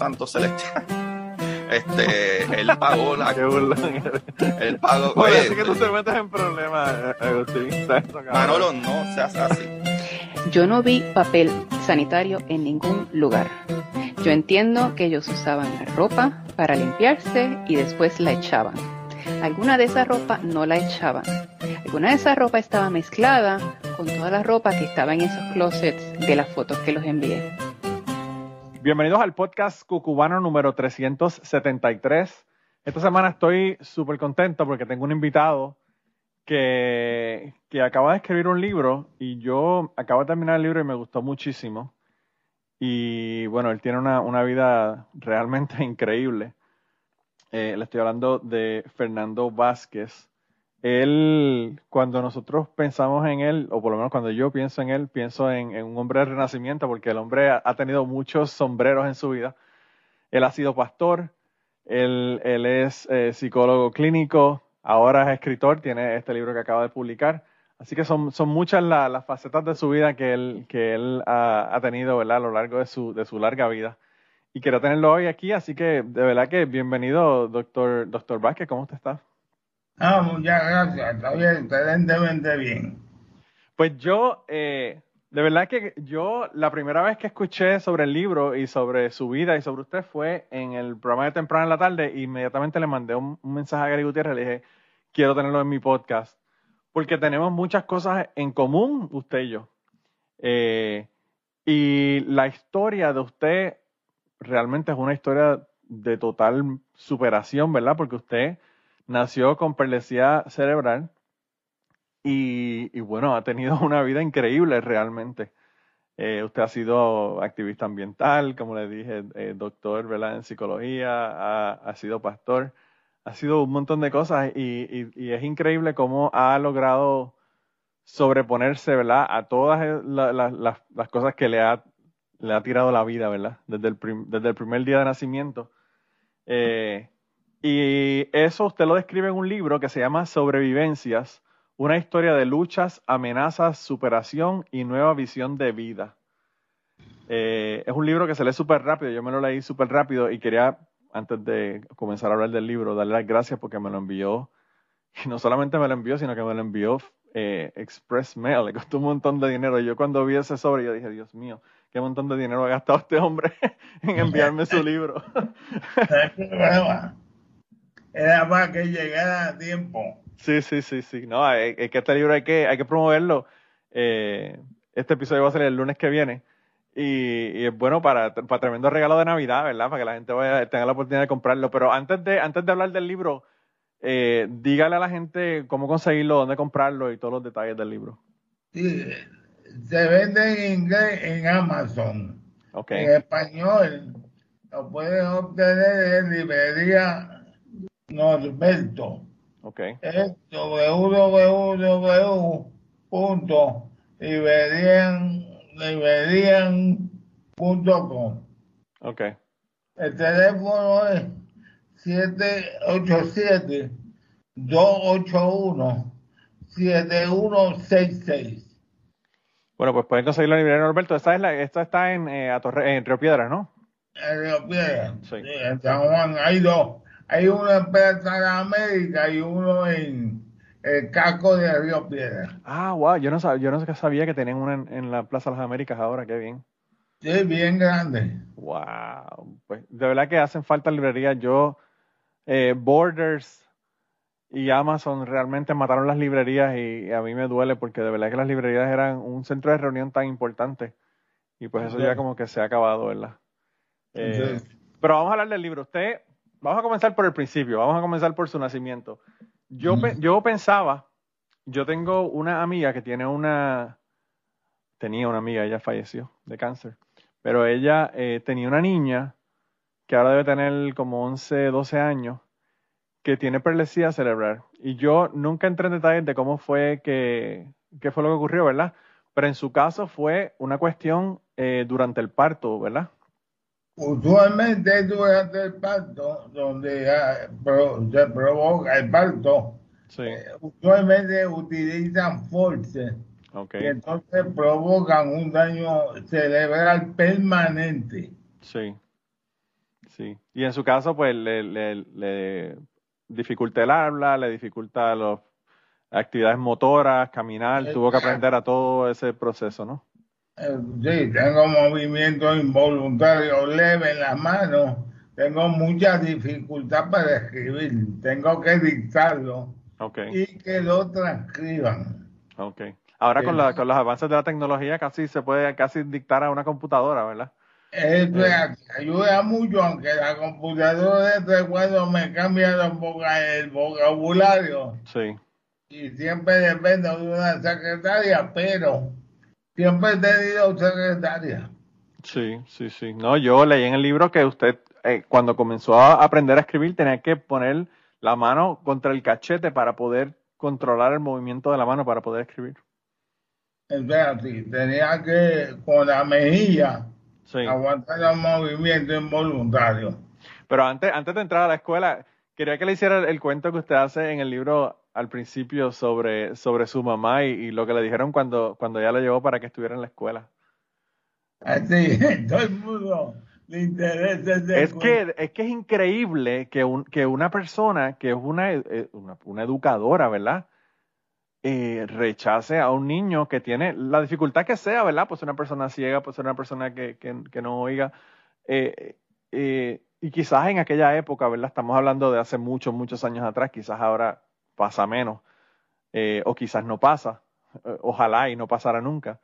Santo Celestial. Este, él pagó la. Qué burlón. Él pagó. Oye, oye, así que tú te metes en problemas, eh, Agustín. Manolo, no seas así. Yo no vi papel sanitario en ningún lugar. Yo entiendo que ellos usaban la ropa para limpiarse y después la echaban. Alguna de esa ropa no la echaban. Alguna de esa ropa estaba mezclada con toda la ropa que estaba en esos closets de las fotos que los envié. Bienvenidos al podcast Cucubano número 373. Esta semana estoy súper contento porque tengo un invitado que, que acaba de escribir un libro y yo acabo de terminar el libro y me gustó muchísimo. Y bueno, él tiene una, una vida realmente increíble. Eh, le estoy hablando de Fernando Vázquez. Él, cuando nosotros pensamos en él, o por lo menos cuando yo pienso en él, pienso en, un hombre de renacimiento, porque el hombre ha, tenido muchos sombreros en su vida. Él ha sido pastor, él, es eh, psicólogo clínico, ahora es escritor, tiene este libro que acaba de publicar. Así que son, son muchas la, las facetas de su vida que él, que él ha, ha tenido ¿verdad? a lo largo de su, de su larga vida. Y quiero tenerlo hoy aquí, así que de verdad que bienvenido, doctor, doctor Vázquez, ¿cómo usted está? Ah, muchas gracias, está bien, excelentemente bien. Pues yo, eh, de verdad que yo la primera vez que escuché sobre el libro y sobre su vida y sobre usted fue en el programa de temprano en la tarde e inmediatamente le mandé un, un mensaje a Gary Gutiérrez, le dije, quiero tenerlo en mi podcast, porque tenemos muchas cosas en común, usted y yo. Eh, y la historia de usted realmente es una historia de total superación, ¿verdad? Porque usted nació con perlesía cerebral y, bueno, ha tenido una vida increíble realmente. Eh, usted ha sido activista ambiental, como le dije, eh, doctor ¿verdad? en psicología, ha, sido pastor, ha sido un montón de cosas y, es increíble cómo ha logrado sobreponerse ¿verdad? a todas la, las, cosas que le ha, le ha tirado la vida, ¿verdad? Desde el, desde el primer día de nacimiento. Eh, y eso usted lo describe en un libro que se llama Sobrevivencias, una historia de luchas, amenazas, superación y nueva visión de vida. Eh, es un libro que se lee súper rápido, yo me lo leí súper rápido y quería, antes de comenzar a hablar del libro, darle las gracias porque me lo envió. Y no solamente me lo envió, sino que me lo envió eh, Express Mail, le costó un montón de dinero. Y yo cuando vi ese sobre, yo dije, Dios mío, qué montón de dinero ha gastado este hombre en enviarme su libro. Era para que llegara a tiempo. Sí, sí, sí, sí. No, es, que este libro hay que, hay que promoverlo. Eh, este episodio va a ser el lunes que viene. Y, y, es bueno para, para tremendo regalo de Navidad, ¿verdad? Para que la gente vaya, tenga la oportunidad de comprarlo. Pero antes de, antes de hablar del libro, eh, dígale a la gente cómo conseguirlo, dónde comprarlo y todos los detalles del libro. Sí, se vende en inglés en Amazon. Okay. En español lo pueden obtener en librería Norberto. Okay. Es www.liberian.com. Okay. El teléfono es 787-281-7166. Bueno, pues pueden conseguir la librería Norberto. Esta, es la, esta está en, eh, a Torre, en Río Piedras, ¿no? En Río Piedras. Sí. sí. En San Juan hay dos. Hay uno en Plaza de América y uno en el casco de Río Piedras. Ah, wow. Yo no, sabía, yo no sabía que tenían una en, en la Plaza de las Américas ahora. Qué bien. Sí, bien grande. Wow. Pues de verdad que hacen falta librerías. Yo, eh, Borders y Amazon realmente mataron las librerías y, y, a mí me duele porque de verdad que las librerías eran un centro de reunión tan importante y pues eso sí. ya como que se ha acabado, ¿verdad? Eh, sí. Pero vamos a hablar del libro. Usted, vamos a comenzar por el principio, vamos a comenzar por su nacimiento. Yo, mm. yo pensaba, yo tengo una amiga que tiene una, tenía una amiga, ella falleció de cáncer, pero ella eh, tenía una niña que ahora debe tener como 11, 12 años que tiene perlesía cerebral. Y yo nunca entré en detalles de cómo fue que, qué fue lo que ocurrió, ¿verdad? Pero en su caso fue una cuestión eh, durante el parto, ¿verdad? Usualmente durante el parto, donde se provoca el parto, sí. eh, usualmente utilizan force Okay. Y entonces provocan un daño cerebral permanente. Sí. Sí. Y en su caso, pues le, le, le dificulta el habla, le dificulta las actividades motoras, caminar, tuvo que aprender a todo ese proceso, ¿no? Eh, Sí, tengo movimientos involuntarios leves en las manos, tengo mucha dificultad para escribir, tengo que dictarlo y que lo transcriban. ok. Ahora con, la, con los avances de la tecnología casi se puede casi dictar a una computadora, ¿verdad? Eso ayuda mucho, aunque la computadora de cuando me cambia el vocabulario. Sí, y siempre depende de una secretaria, pero siempre he tenido secretaria. sí, sí, sí. No, yo leí en el libro que usted eh, cuando comenzó a aprender a escribir tenía que poner la mano contra el cachete para poder controlar el movimiento de la mano para poder escribir. Entonces, tenía que, con la mejilla, Sí. aguantar los movimientos involuntarios. Pero antes, antes de entrar a la escuela, quería que le hiciera el, el cuento que usted hace en el libro al principio sobre, sobre su mamá y, y lo que le dijeron cuando, cuando ella le llevó para que estuviera en la escuela. Así, todo el mundo le interesa ese Es que, es que es increíble que, un, que una persona que es una, eh, una, una educadora, ¿verdad? Eh, rechace a un niño que tiene la dificultad que sea, ¿verdad? Pues una persona ciega, pues una persona que, que, que no oiga. Eh, eh, y quizás en aquella época, ¿verdad? Estamos hablando de hace muchos, muchos años atrás, quizás ahora pasa menos, eh, o quizás no pasa, eh, ojalá y no pasara nunca.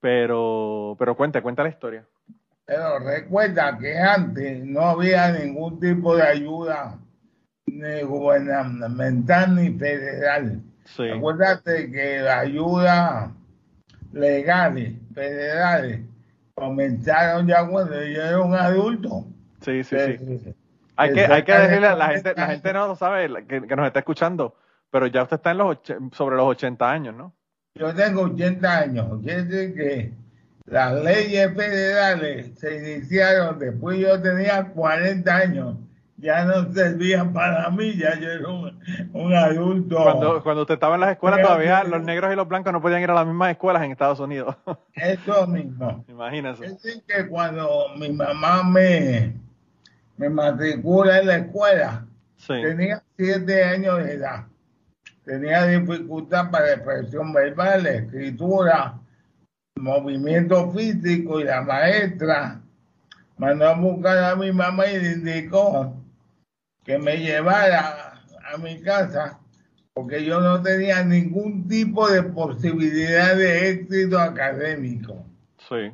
Pero, pero cuente, cuenta la historia. Pero recuerda que antes no había ningún tipo de ayuda ni gubernamental ni federal. Sí, Acuérdate que la ayuda legales, federales, comenzaron ya cuando yo era un adulto. sí, sí, sí. Hay que, hay que decirle a la gente, la gente no lo sabe, que, que nos está escuchando, pero ya usted está en los sobre los 80 años, ¿no? Yo tengo 80 años, quiere decir que las leyes federales se iniciaron después yo tenía 40 años, ya no servían para mí, ya yo era un, un adulto. Cuando, cuando usted estaba en las escuelas, todavía los negros y los blancos no podían ir a las mismas escuelas en Estados Unidos. Eso mismo. Imagínese. Es decir, que cuando mi mamá me, me matricula en la escuela, Sí, tenía 7 años de edad. Tenía dificultad para expresión verbal, escritura, movimiento físico y la maestra mandó a buscar a mi mamá y le indicó que me llevara a mi casa porque yo no tenía ningún tipo de posibilidad de éxito académico. sí,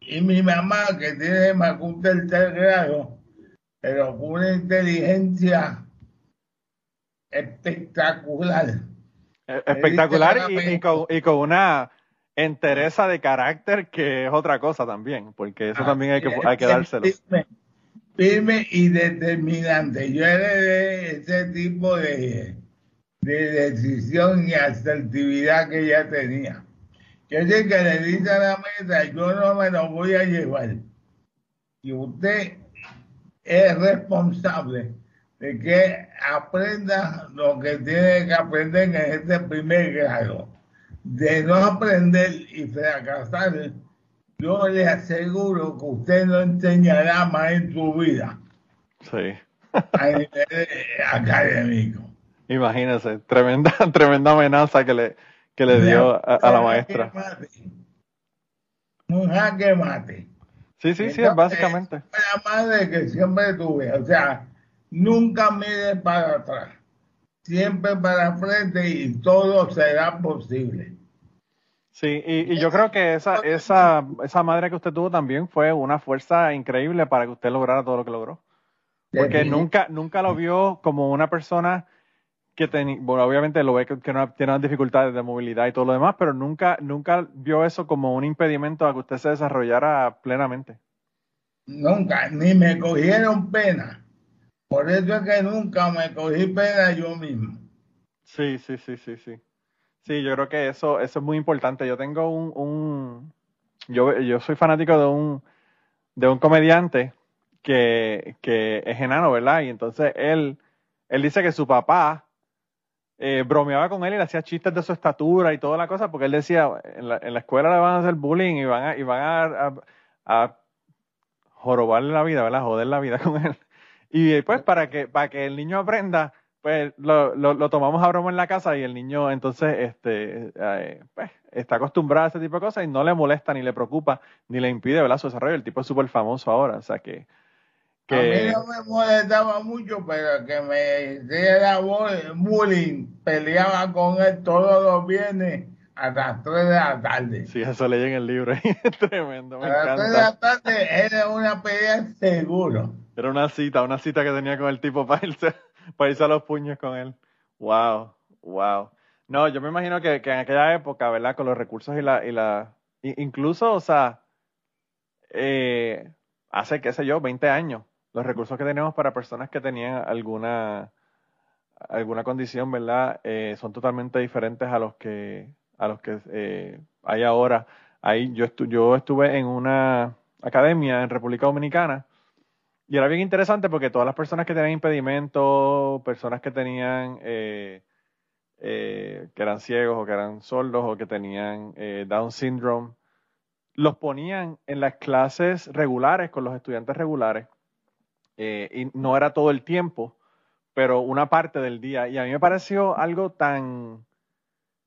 Y mi mamá, que tiene más que un tercer grado, pero con una inteligencia espectacular. E- espectacular y, y con, y con una entereza de carácter que es otra cosa también, porque eso también hay que, hay que dárselo. Firme, firme y determinante. Yo heredé ese tipo de, de decisión y asertividad que ella tenía. Es el que le dice a la mesa, yo no me lo voy a llevar. Y usted es responsable de que aprenda lo que tiene que aprender en este primer grado. De no aprender y fracasar, yo le aseguro que usted no enseñará más en su vida Sí. a nivel académico. Imagínese, tremenda, tremenda amenaza que le, que le dio a, a la Un maestra. jaque mate. Un jaque mate. Sí, sí, sí, Entonces, básicamente. fue La madre que siempre tuve, o sea, nunca mire para atrás, siempre para frente y todo será posible. Sí, y, y yo creo que esa, esa, esa madre que usted tuvo también fue una fuerza increíble para que usted lograra todo lo que logró. Porque nunca, nunca lo vio como una persona que tenía, bueno, obviamente lo ve que, que no, tiene unas dificultades de movilidad y todo lo demás, pero nunca, nunca vio eso como un impedimento a que usted se desarrollara plenamente. Nunca, ni me cogieron pena. Por eso es que nunca me cogí pena yo mismo. Sí, sí, sí, sí, sí. Sí, yo creo que eso, eso es muy importante. Yo tengo un, un yo, yo soy fanático de un, de un comediante que, que es enano, ¿verdad? Y entonces él, él dice que su papá eh, bromeaba con él y le hacía chistes de su estatura y toda la cosa, porque él decía, en la, en la escuela le van a hacer bullying y van a, y van a, a, jorobarle la vida, ¿verdad? Joder la vida con él. Y después, para que, para que el niño aprenda, pues lo, lo, tomamos a broma en la casa y el niño entonces este, eh, pues, está acostumbrado a ese tipo de cosas y no le molesta, ni le preocupa, ni le impide ¿verdad? su desarrollo. El tipo es súper famoso ahora, o sea que, A mí no me molestaba mucho, pero que me hiciera bullying, peleaba con él todos los viernes a las 3 de la tarde. Sí, eso leí en el libro, es tremendo, me a las 3 de la tarde era una pelea seguro. Era una cita, una cita que tenía con el tipo para irse para irse a los puños con él. Wow, wow. No, yo me imagino que, en aquella época, ¿verdad? Con los recursos y la, y la, incluso, o sea, eh, hace, qué sé yo, 20 años, los recursos que teníamos para personas que tenían alguna, alguna condición, ¿verdad? Eh, son totalmente diferentes a los que, a los que eh, hay ahora. Ahí yo, yo estuve en una academia en República Dominicana y era bien interesante porque todas las personas que tenían impedimentos, personas que tenían, eh, que eran ciegos o que eran sordos o que tenían Down syndrome, los ponían en las clases regulares con los estudiantes regulares. Y no era todo el tiempo, pero una parte del día. Y a mí me pareció algo tan,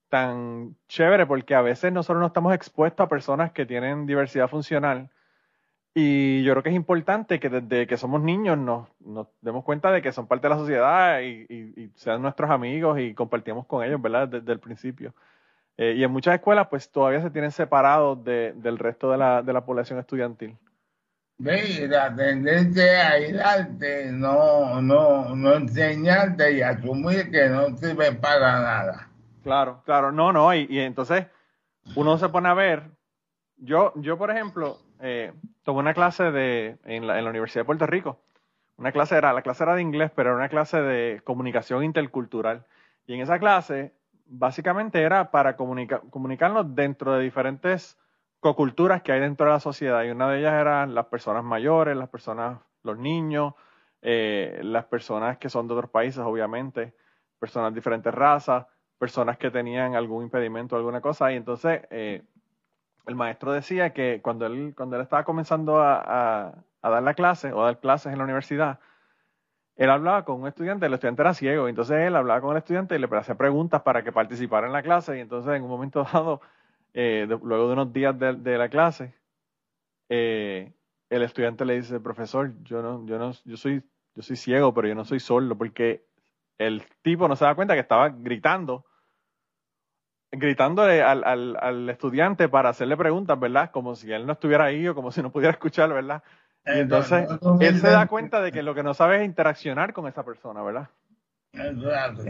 tan chévere porque a veces nosotros no estamos expuestos a personas que tienen diversidad funcional y yo creo que es importante que desde que somos niños nos, demos cuenta de que son parte de la sociedad y, sean nuestros amigos y compartimos con ellos, ¿verdad? Desde el principio. Eh, y en muchas escuelas, pues todavía se tienen separados del resto de la, de la población estudiantil. Ve, la tendencia a aislarte, no, no, no enseñarte y asumir que no sirve para nada. Claro, claro, no, no, y, y entonces uno se pone a ver, yo, yo por ejemplo, eh, tomé una clase de, en, la, Universidad de Puerto Rico. Una clase era, la clase era de inglés, pero era una clase de comunicación intercultural. Y en esa clase, básicamente era para comunicarnos dentro de diferentes coculturas que hay dentro de la sociedad. Y una de ellas eran las personas mayores, las personas, los niños, eh, las personas que son de otros países, obviamente, personas de diferentes razas, personas que tenían algún impedimento, alguna cosa. Y entonces, eh, el maestro decía que cuando él, cuando él estaba comenzando a, dar la clase o a dar clases en la universidad, él hablaba con un estudiante, el estudiante era ciego, entonces él hablaba con el estudiante y le hacía preguntas para que participara en la clase y entonces en un momento dado, eh, luego de unos días de, la clase, eh, el estudiante le dice, profesor, yo no, yo no, yo soy, yo soy ciego, pero yo no soy sordo, porque el tipo no se da cuenta que estaba gritando gritándole al, al, al, estudiante para hacerle preguntas, ¿verdad? Como si él no estuviera ahí o como si no pudiera escuchar, ¿verdad? Y eh, entonces él se da cuenta de que lo que no sabe es interaccionar con esa persona, ¿verdad? Exacto.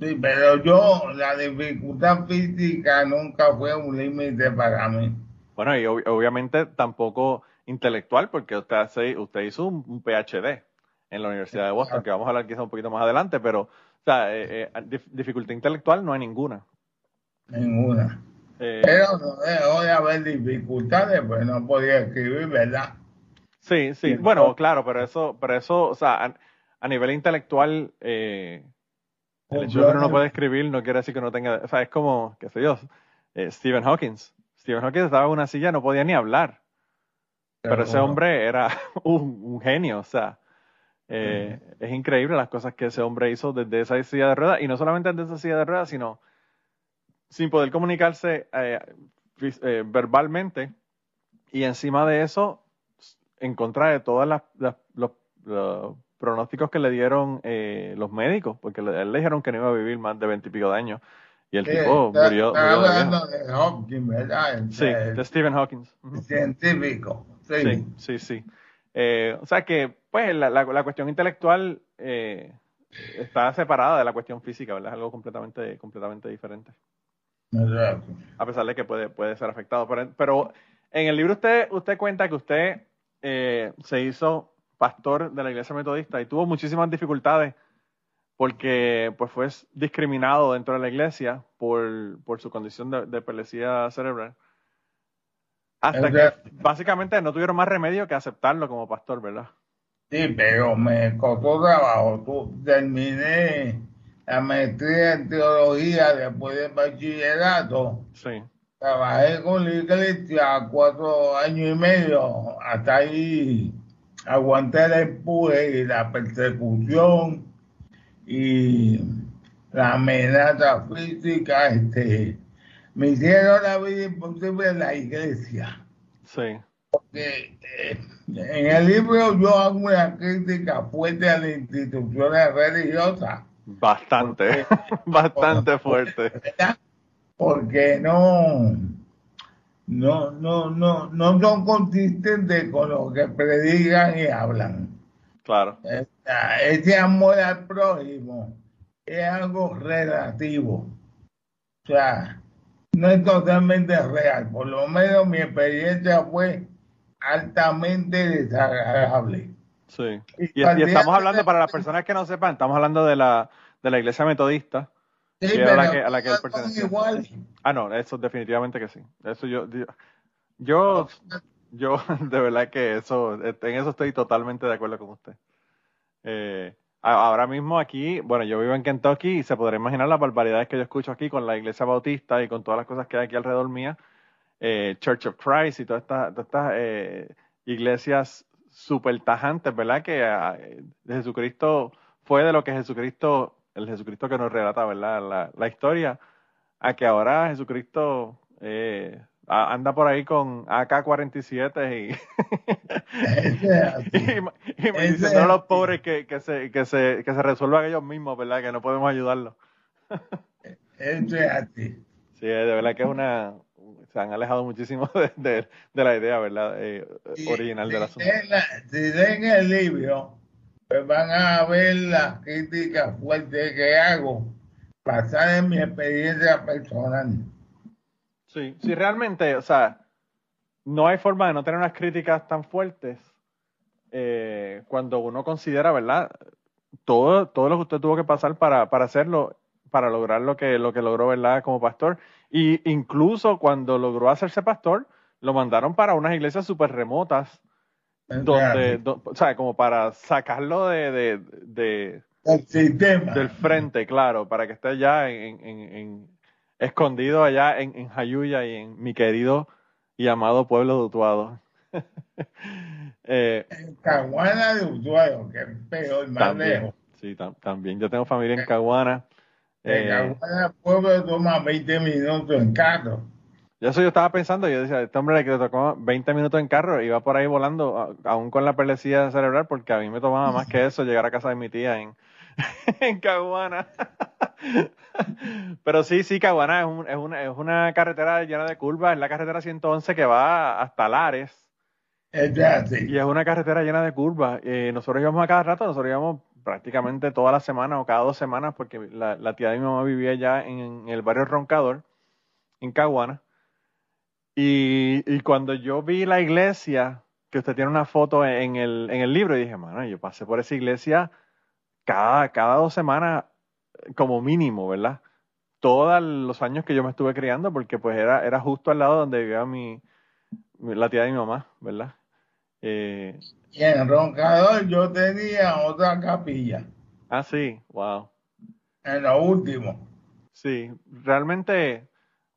Sí, pero yo, la dificultad física nunca fue un límite para mí. Bueno, y obviamente tampoco intelectual, porque usted, usted hizo un, PhD en la Universidad de Boston, que vamos a hablar quizá un poquito más adelante, pero o sea, eh, eh, dificultad intelectual no hay ninguna. Ninguna. Eh, Pero no dejó de haber dificultades, pues no podía escribir, ¿verdad? Sí, sí, bueno, claro, pero eso, pero eso, o sea, a, nivel intelectual, eh, el hecho de que uno no puede escribir no quiere decir que no tenga, o sea, es como, qué sé yo, eh, Stephen Hawking. Stephen Hawking estaba en una silla, no podía ni hablar. Pero, ese hombre era un, genio, o sea, es increíble las cosas que ese hombre hizo desde esa silla de ruedas, y no solamente desde esa silla de ruedas, sino sin poder comunicarse eh, eh, verbalmente y encima de eso, en contra de todos los, pronósticos que le dieron eh, los médicos, porque le, él le dijeron que no iba a vivir más de veintipico de años. Y el tipo murió. hablando de, Hawking, ¿verdad? sí, de Stephen Hawking. Científico. Sí, sí, sí. o sea que, pues, la, la, cuestión intelectual está separada de la cuestión física, ¿verdad? Es algo completamente, completamente diferente. A pesar de que puede, puede ser afectado. Pero, en el libro usted, usted cuenta que usted eh, se hizo pastor de la iglesia metodista y tuvo muchísimas dificultades porque pues fue discriminado dentro de la iglesia por, por su condición de, de cerebral. Hasta que básicamente no tuvieron más remedio que aceptarlo como pastor, ¿verdad? Sí, pero me costó trabajo. Terminé la maestría en teología después del bachillerato. Sí. Trabajé con la iglesia cuatro años y medio, hasta ahí aguanté el empuje y la persecución y la amenaza física, este, me hicieron la vida imposible en la iglesia. Sí. Porque eh, en el libro yo hago una crítica fuerte a las instituciones religiosas. Bastante, bastante fuerte. Porque no, no, no, no, no son consistentes con lo que predican y hablan. Claro. Ese amor al prójimo es algo relativo. O sea, no es totalmente real. Por lo menos mi experiencia fue altamente desagradable. Sí. Y, estamos hablando, para las personas que no sepan, estamos hablando de la, de la iglesia metodista. Sí, pero a la que, a la que él pertenece. Ah, no, eso definitivamente que sí. Eso yo, yo, yo, de verdad que eso, en eso estoy totalmente de acuerdo con usted. Eh, ahora mismo aquí, bueno, yo vivo en Kentucky y se podrá imaginar las barbaridades que yo escucho aquí con la iglesia bautista y con todas las cosas que hay aquí alrededor mía, eh, Church of Christ y todas estas, estas eh, iglesias súper tajantes, ¿verdad? Que de Jesucristo fue de lo que Jesucristo, el Jesucristo que nos relata, ¿verdad? La, historia, a que ahora Jesucristo eh, anda por ahí con AK-47 y, y, me dicen a los pobres que, que, se, que, se, que se resuelvan ellos mismos, ¿verdad? Que no podemos ayudarlos. Eso es así. Sí, de verdad que es una... Se han alejado muchísimo de, de, la idea, ¿verdad? Eh, original del asunto. si leen el libro, pues van a ver las críticas fuertes que hago, basadas en mi experiencia personal. Sí, sí, realmente, o sea, no hay forma de no tener unas críticas tan fuertes eh, cuando uno considera, ¿verdad? Todo, todo lo que usted tuvo que pasar para, para hacerlo, para lograr lo que, lo que logró, ¿verdad? Como pastor. Y incluso cuando logró hacerse pastor, lo mandaron para unas iglesias súper remotas, donde, o sea, como para sacarlo de, de, de del frente, claro, para que esté ya en, en escondido allá en, en Jayuya y en mi querido y amado pueblo de Utuado. eh, en Caguana de Utuado, que es peor, más lejos. Sí, también. Yo tengo familia en Caguana. En eh, Caguana, pueblo toma 20 minutos en carro. Y eso yo estaba pensando, yo decía, este hombre que le tocó 20 minutos en carro, iba por ahí volando, aún con la perlecía cerebral, porque a mí me tomaba más que eso llegar a casa de mi tía en, en Caguana. Pero sí, sí, Caguana es, una, es una carretera llena de curvas, es la carretera 111 que va hasta Lares. Y es una carretera llena de curvas. Eh, nosotros íbamos a cada rato, nosotros íbamos prácticamente toda la semana o cada dos semanas, porque la, tía de mi mamá vivía ya en, el barrio Roncador, en Caguana. Y, y, cuando yo vi la iglesia, que usted tiene una foto en el, en el libro, y dije, mano, yo pasé por esa iglesia cada, cada dos semanas como mínimo, ¿verdad? Todos los años que yo me estuve criando, porque pues era, era justo al lado donde vivía mi, la tía de mi mamá, ¿verdad? Eh, y en Roncador yo tenía otra capilla. Ah, sí, wow. En lo último. Sí, realmente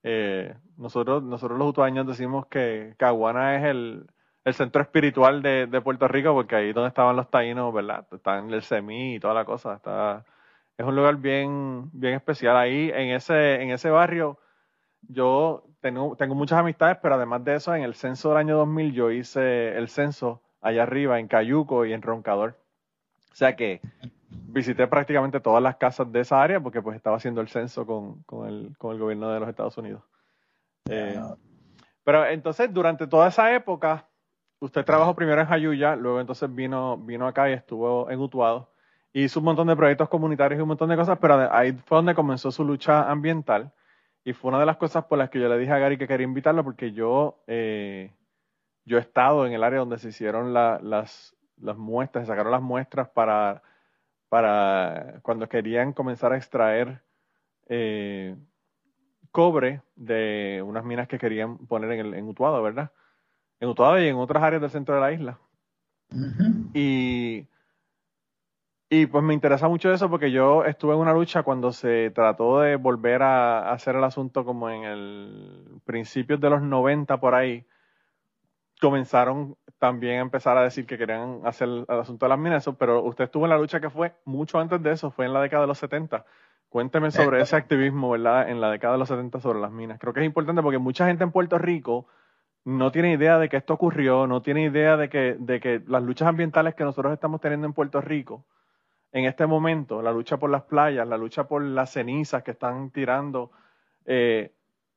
eh, nosotros, nosotros los utuaños decimos que Caguana es el, el centro espiritual de, Puerto Rico, porque ahí donde estaban los taínos, ¿verdad? Están el semí y toda la cosa. Está, es un lugar bien, bien especial. Ahí, en ese, en ese barrio, yo tengo, tengo muchas amistades, pero además de eso, en el censo del año 2000, yo hice el censo allá arriba, en Cayuco y en Roncador. O sea que visité prácticamente todas las casas de esa área porque pues estaba haciendo el censo con, con, el, con el gobierno de los Estados Unidos. Eh, pero entonces, durante toda esa época, usted trabajó primero en Jayuya, luego entonces vino, vino acá y estuvo en Utuado. Hizo un montón de proyectos comunitarios y un montón de cosas, pero ahí fue donde comenzó su lucha ambiental. Y fue una de las cosas por las que yo le dije a Gary que quería invitarlo, porque yo, eh, yo he estado en el área donde se hicieron las, las muestras, se sacaron las muestras para, para cuando querían comenzar a extraer eh, cobre de unas minas que querían poner en, el, en Utuado, ¿verdad? en Utuado y en otras áreas del centro de la isla. Y Y pues me interesa mucho eso porque yo estuve en una lucha cuando se trató de volver a hacer el asunto como en el principios de los 90 por ahí. Comenzaron también a empezar a decir que querían hacer el, asunto de las minas, pero usted estuvo en la lucha que fue mucho antes de eso, fue en la década de los 70. Cuénteme sobre ese activismo, ¿verdad? En la década de los 70 sobre las minas. Creo que es importante porque mucha gente en Puerto Rico no tiene idea de que esto ocurrió, no tiene idea de que, de que las luchas ambientales que nosotros estamos teniendo en Puerto Rico en este momento, la lucha por las playas, la lucha por las cenizas que están tirando, eh,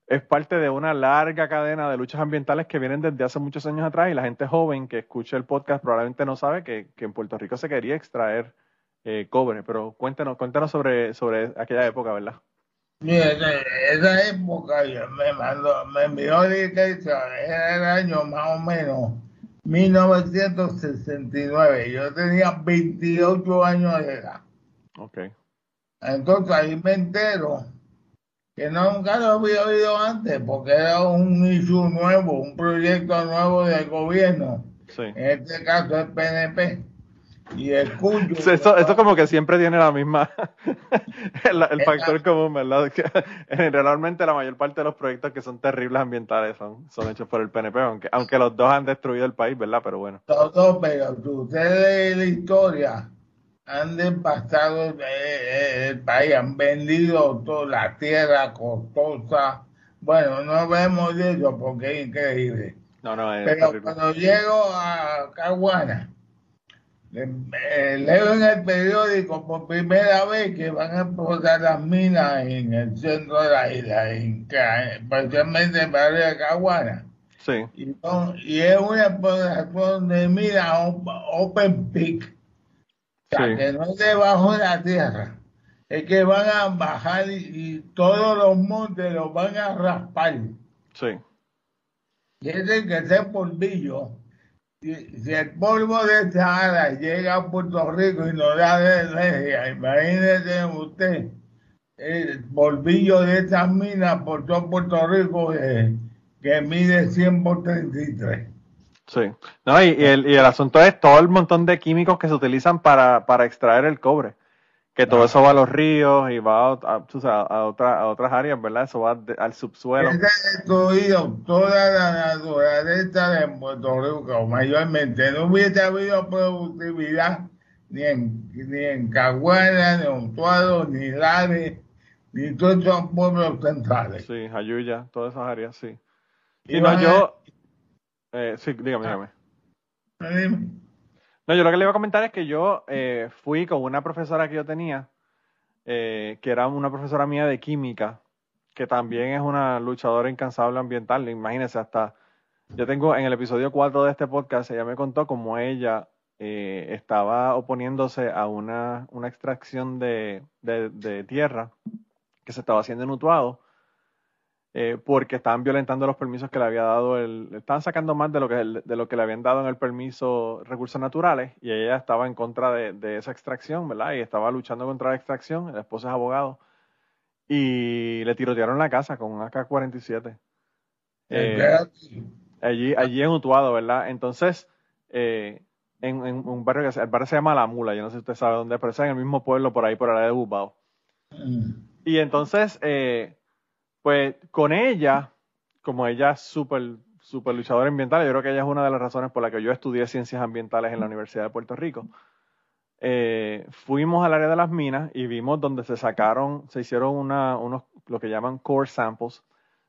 es parte de una larga cadena de luchas ambientales que vienen desde hace muchos años atrás y la gente joven que escucha el podcast probablemente no sabe que, en Puerto Rico se quería extraer eh, cobre, pero cuéntenos, cuéntanos sobre, sobre aquella época, ¿verdad? Mira, esa época me mandó, me envió era el año más o menos 1969. Yo tenía 28 años de edad. Ok. Entonces ahí me entero que nunca lo había oído antes porque era un issue nuevo, un proyecto nuevo del gobierno. Sí. En este caso el PNP. Y escucho. Eso, eso como que siempre tiene la misma. el, factor común, ¿verdad? Que, realmente la mayor parte de los proyectos que son terribles ambientales son, son hechos por el PNP, aunque, aunque los dos han destruido el país, ¿verdad? Pero bueno. Todo, pero ustedes la historia han devastado el, el, país, han vendido toda la tierra costosa. Bueno, no vemos eso porque es increíble. No, no, es Pero cuando llego a Caguana, eh, leo en el periódico por primera vez que van a explotar las minas en el centro de la isla, en, especialmente en barrio de Caguana. Sí. Y, y, es una explotación de minas open peak, o sea, que no es debajo de la tierra, es que van a bajar y, todos los montes los van a raspar. Sí. Tienen que ser polvillo si, el polvo de Sahara llega a Puerto Rico y nos da energía, imagínese usted el polvillo de esas minas por todo Puerto Rico eh, que mide 100 por 33. Sí, no, y, el, y el asunto es todo el montón de químicos que se utilizan para, para extraer el cobre que todo eso va a los ríos y va a, a, otra, a otras áreas, ¿verdad? Eso va al subsuelo. Se ha destruido toda la naturaleza de Puerto Rico, mayormente. No hubiese habido productividad ni en, ni en Caguana, ni en Utuado, ni Lares, ni todos esos pueblos centrales. Sí, Ayuya, todas esas áreas, sí. Y, no, yo... Eh, sí, dígame, dígame. Dime. No, yo lo que le iba a comentar es que yo eh, fui con una profesora que yo tenía, eh, que era una profesora mía de química, que también es una luchadora incansable ambiental. Imagínense, hasta yo tengo en el episodio 4 de este podcast, ella me contó cómo ella eh, estaba oponiéndose a una, una extracción de, de, de, tierra que se estaba haciendo en Utuado eh, porque estaban violentando los permisos que le había dado el, estaban sacando más de lo que de lo que le habían dado en el permiso recursos naturales y ella estaba en contra de, esa extracción, ¿verdad? Y estaba luchando contra la extracción, el esposo es abogado y le tirotearon la casa con un AK-47. Eh, allí, allí en Utuado, ¿verdad? Entonces, eh, en, un barrio que el barrio se llama La Mula, yo no sé si usted sabe dónde, pero es en el mismo pueblo por ahí, por el área de Bubao. Mm. Y entonces, eh, pues con ella, como ella es súper super luchadora ambiental, yo creo que ella es una de las razones por las que yo estudié ciencias ambientales en la Universidad de Puerto Rico. Eh, fuimos al área de las minas y vimos donde se sacaron, se hicieron una, unos, lo que llaman core samples.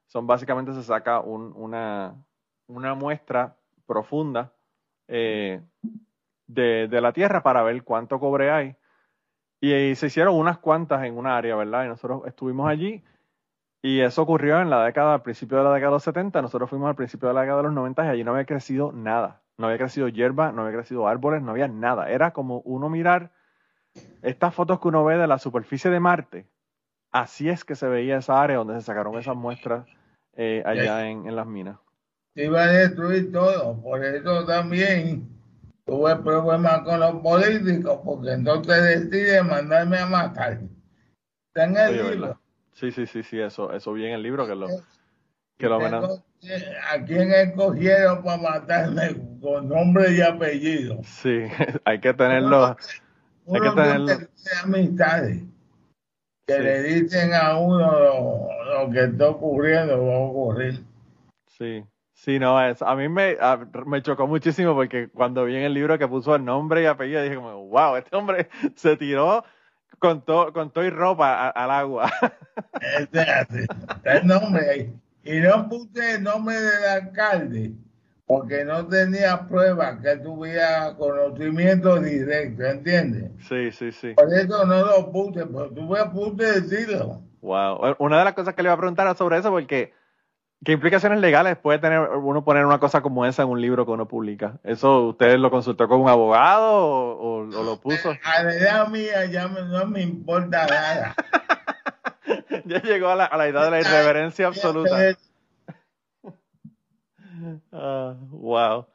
Son básicamente se saca una, una muestra profunda eh, de, de, la tierra para ver cuánto cobre hay. Y, y, se hicieron unas cuantas en un área, ¿verdad? Y nosotros estuvimos allí y eso ocurrió en la década, al principio de la década de los 70, nosotros fuimos al principio de la década de los 90 y allí no había crecido nada. No había crecido hierba, no había crecido árboles, no había nada. Era como uno mirar estas fotos que uno ve de la superficie de Marte. Así es que se veía esa área donde se sacaron esas muestras eh, allá en, en, las minas. Se iba a destruir todo. Por eso también tuve problemas con los políticos, porque entonces deciden mandarme a matar. Está en el libro. Sí, sí, sí, sí, eso, eso vi en el libro que lo, que lo ¿A quién escogieron para matarme con nombre y apellido? Sí, hay que tenerlo. hay que tenerlo. amistades que Sí. le dicen a uno lo, lo que está ocurriendo va a ocurrir. Sí, sí, no, es, a mí me, a- me chocó muchísimo porque cuando vi en el libro que puso el nombre y apellido, dije como, wow, este hombre se tiró con todo, con todo y ropa a- al agua. Este es así. Está el nombre ahí. Y no puse el nombre del alcalde porque no tenía pruebas que tuviera conocimiento directo, ¿entiendes? Sí, sí, sí. Por eso no lo puse, pero tú me puse decirlo. Wow. Una de las cosas que le iba a preguntar sobre eso porque ¿qué implicaciones legales puede tener uno poner una cosa como esa en un libro que uno publica? ¿Eso usted lo consultó con un abogado o, o- o lo puso? A la edad mía ya me- no me importa nada. ya llegó a la, a la edad de la irreverencia absoluta. Ah, wow.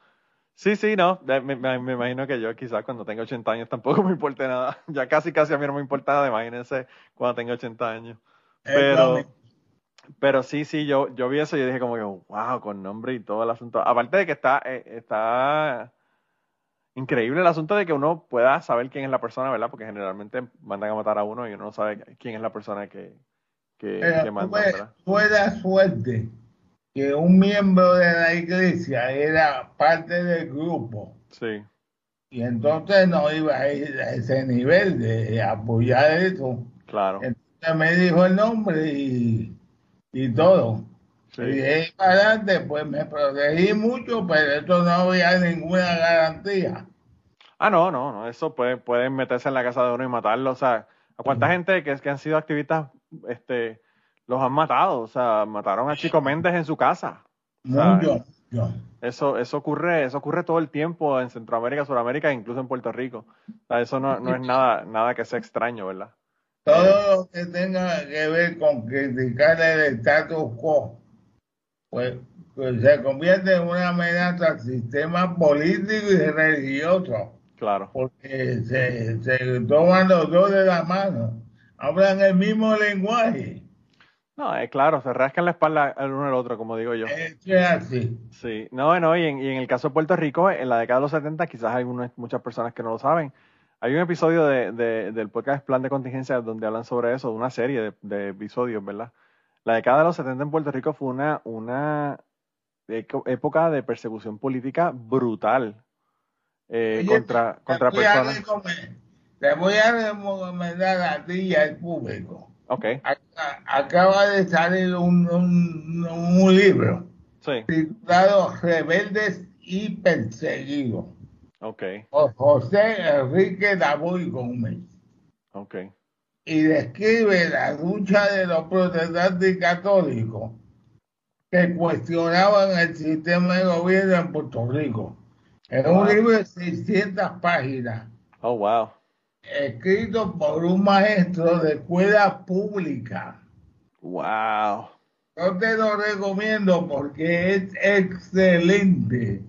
Sí, sí, no. me- me imagino que yo quizás cuando tenga 80 años tampoco me importe nada. Ya casi, casi a mí no me importa nada. Imagínense cuando tenga 80 años. Pero, pero sí, sí, yo, yo vi eso y dije como que, wow, con nombre y todo el asunto. Aparte de que está, eh, está increíble el asunto de que uno pueda saber quién es la persona, ¿verdad? Porque generalmente mandan a matar a uno y uno no sabe quién es la persona que, que, Pero que mandan, tuve, ¿verdad? tuve la suerte que un miembro de la iglesia era parte del grupo Sí, y entonces no iba a ir a ese nivel de apoyar eso. claro. Entonces me dijo el nombre y, y todo. Sí. Y de ahí para adelante pues me protegí mucho, pero eso no había ninguna garantía. Ah, no, no, no, eso puede, pueden meterse en la casa de uno y matarlo, o sea, ¿a cuánta gente que, que han sido activistas, este, los han matado? O sea, mataron a Chico Méndez en su casa. sea, mucho. Eso, eso ocurre, eso ocurre todo el tiempo en Centroamérica, Sudamérica, e incluso en Puerto Rico. O sea, eso no, no es nada, nada que sea extraño, ¿verdad? Todo lo que tenga que ver con criticar el status quo, pues, pues se convierte en una amenaza al sistema político y religioso, Claro. porque se, se toman los dos de la mano, hablan el mismo lenguaje. No, es claro, se rascan la espalda el uno al otro, como digo yo. Eso es así. Sí, no, no, y en, y en el caso de Puerto Rico, en la década de los 70, quizás hay unas- muchas personas que no lo saben. Hay un episodio de, de- del podcast Plan de Contingencia donde hablan sobre eso, una serie de, de episodios, ¿verdad? La década de los 70 en Puerto Rico fue una, una época de persecución política brutal eh, Oye, contra, contra voy personas. Te voy a recomendar a ti y al público. Acá- Acaba de salir un, un- un libro. sí, titulado Rebeldes y Perseguidos, ok, José Enrique Daboy Gómez, ok, y describe la lucha de los protestantes católicos que cuestionaban el sistema de gobierno en Puerto Rico. Es un libro de 600 páginas, oh, wow, escrito por un maestro de escuela pública. wow, Yo te lo recomiendo porque es excelente.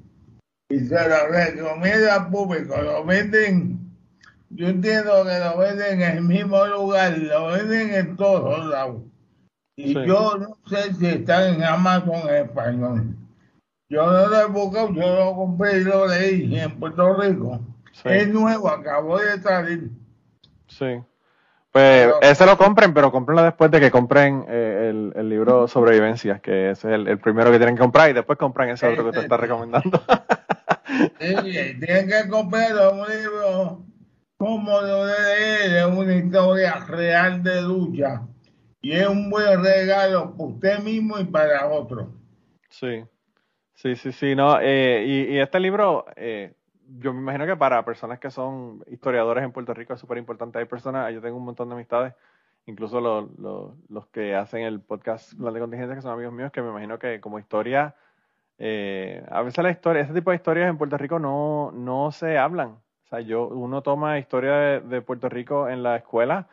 Y se lo recomiendo al público. Lo venden, yo entiendo que lo venden en el mismo lugar, lo venden en todos lados. Y Sí. yo no sé si está en Amazon en español. Yo no lo he buscado, yo lo compré y lo leí en Puerto Rico. Sí. Es nuevo, acabó de salir. Sí. Pues Pero- ese lo compren, pero cómprenlo después de que compren eh, el, el libro Sobrevivencias, que ese es el, el primero que tienen que comprar, y después compran ese otro que usted está recomendando. Tienen que comprarlo, un libro como lo de una historia real de lucha y es un buen regalo para usted mismo y para otros. sí, sí, sí, sí, no. eh, y, este libro, eh, yo me imagino que para personas que son historiadores en Puerto Rico es súper importante. Hay personas, yo tengo un montón de amistades, incluso los, los que hacen el podcast Plan de Contingencia, que son amigos míos, que me imagino que como historia, eh, a veces la historia, ese tipo de historias en Puerto Rico no, no se hablan. O sea, yo, uno toma historia de, de Puerto Rico en la escuela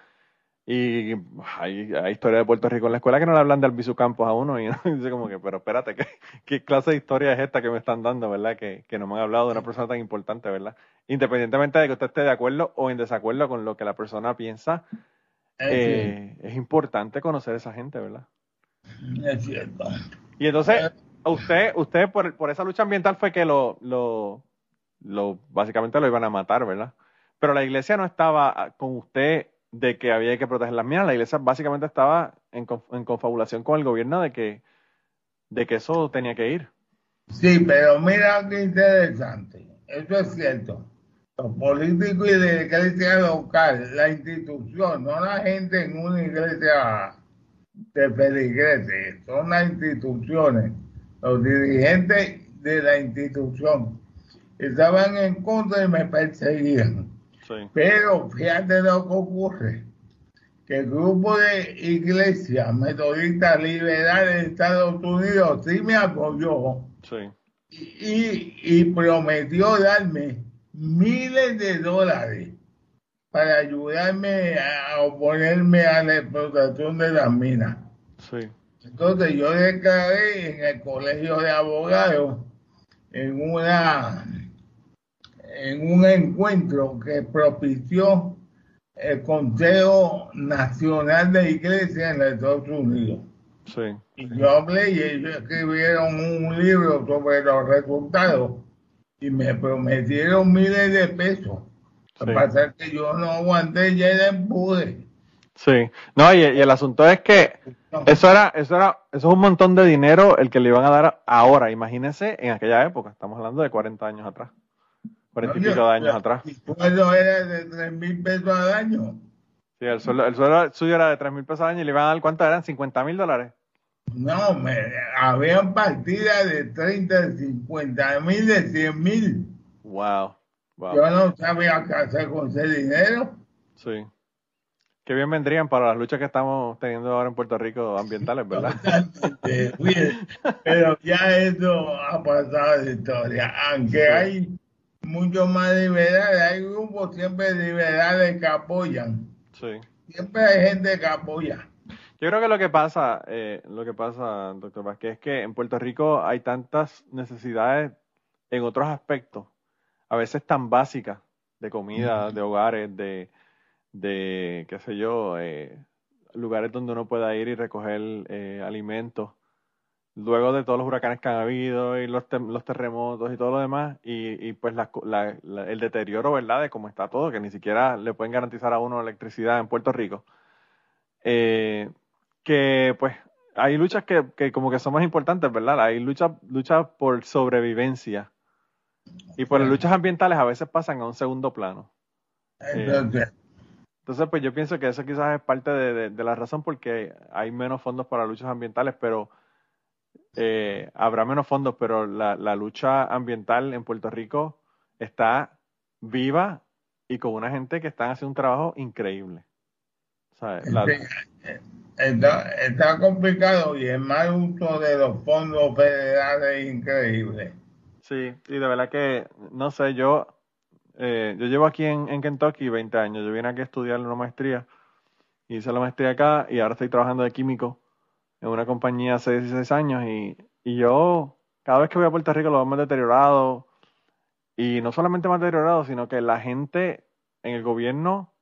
y hay, hay historia de Puerto Rico en la escuela que no le hablan de Albizu Campos a uno y uno dice como que, pero espérate, ¿qué, qué clase de historia es esta que me están dando, verdad? Que, que no me han hablado de una persona tan importante, ¿verdad? Independientemente de que usted esté de acuerdo o en desacuerdo con lo que la persona piensa, Es, eh, es importante conocer a esa gente, ¿verdad? es cierto. Y entonces, a usted, usted por, esa lucha ambiental fue que lo, lo, lo, básicamente lo iban a matar, ¿verdad? Pero la iglesia no estaba con usted de que había que proteger las minas, la iglesia básicamente estaba en, confabulación con el gobierno de que, de que eso tenía que ir. Sí, pero mira qué interesante. Eso es cierto. Los políticos y la iglesia local, la institución, no la gente en una iglesia de feligreses, son las instituciones, los dirigentes de la institución estaban en contra y me perseguían. Pero fíjate lo que ocurre, que el grupo de iglesias metodistas liberales de Estados Unidos sí me apoyó y, y prometió darme miles de dólares para ayudarme a oponerme a la explotación de las minas. Entonces yo declaré en el colegio de abogados en una en un encuentro que propició el Consejo Nacional de Iglesias en Estados Unidos. Sí, y yo hablé y ellos escribieron un libro sobre los resultados y me prometieron miles de pesos. Lo que pasa es que yo no aguanté ya el empuje. Sí, no, y, el asunto es que eso era, eso era, eso es un montón de dinero el que le iban a dar ahora, imagínense en aquella época, estamos hablando de 40 años atrás, 40 y pico de años atrás. El sueldo era de 3 mil pesos al año. Sí, el sueldo, el sueldo suyo era de 3 mil pesos al año y le iban a dar, ¿cuánto eran? 50 mil dólares. No, me, habían partidas de 30, 50 mil, de 100 mil. Wow, Yo no sabía qué hacer con ese dinero. Sí. Qué bien vendrían para las luchas que estamos teniendo ahora en Puerto Rico ambientales, ¿verdad? Pero ya eso ha pasado de historia. Aunque hay mucho más liberales, hay grupos siempre liberales que apoyan. Sí. Siempre hay gente que apoya. Yo creo que lo que pasa, eh, lo que pasa, doctor Vázquez, es que en Puerto Rico hay tantas necesidades en otros aspectos, a veces tan básicas, de comida, de hogares, de, de qué sé yo, eh, lugares donde uno pueda ir y recoger eh, alimentos, luego de todos los huracanes que han habido y los, los terremotos y todo lo demás, y, y pues la, el deterioro, ¿verdad?, de cómo está todo, que ni siquiera le pueden garantizar a uno electricidad en Puerto Rico. Eh, que pues hay luchas que, que, como que son más importantes, ¿verdad? Hay luchas lucha por sobrevivencia. Y por las luchas ambientales a veces pasan a un segundo plano. Entonces pues yo pienso que eso quizás es parte de, de, la razón porque hay menos fondos para luchas ambientales, pero eh, habrá menos fondos, pero la, la lucha ambiental en Puerto Rico está viva y con una gente que están haciendo un trabajo increíble. La, Está, complicado y el mal uso de los fondos federales increíble. Sí, y de verdad que, no sé, yo eh, yo llevo aquí en, en, Kentucky 20 años. Yo vine aquí a estudiar una maestría. Hice la maestría acá y ahora estoy trabajando de químico en una compañía hace 16 años. Y, y yo, cada vez que voy a Puerto Rico, lo veo más deteriorado. Y no solamente más deteriorado, sino que la gente en el gobierno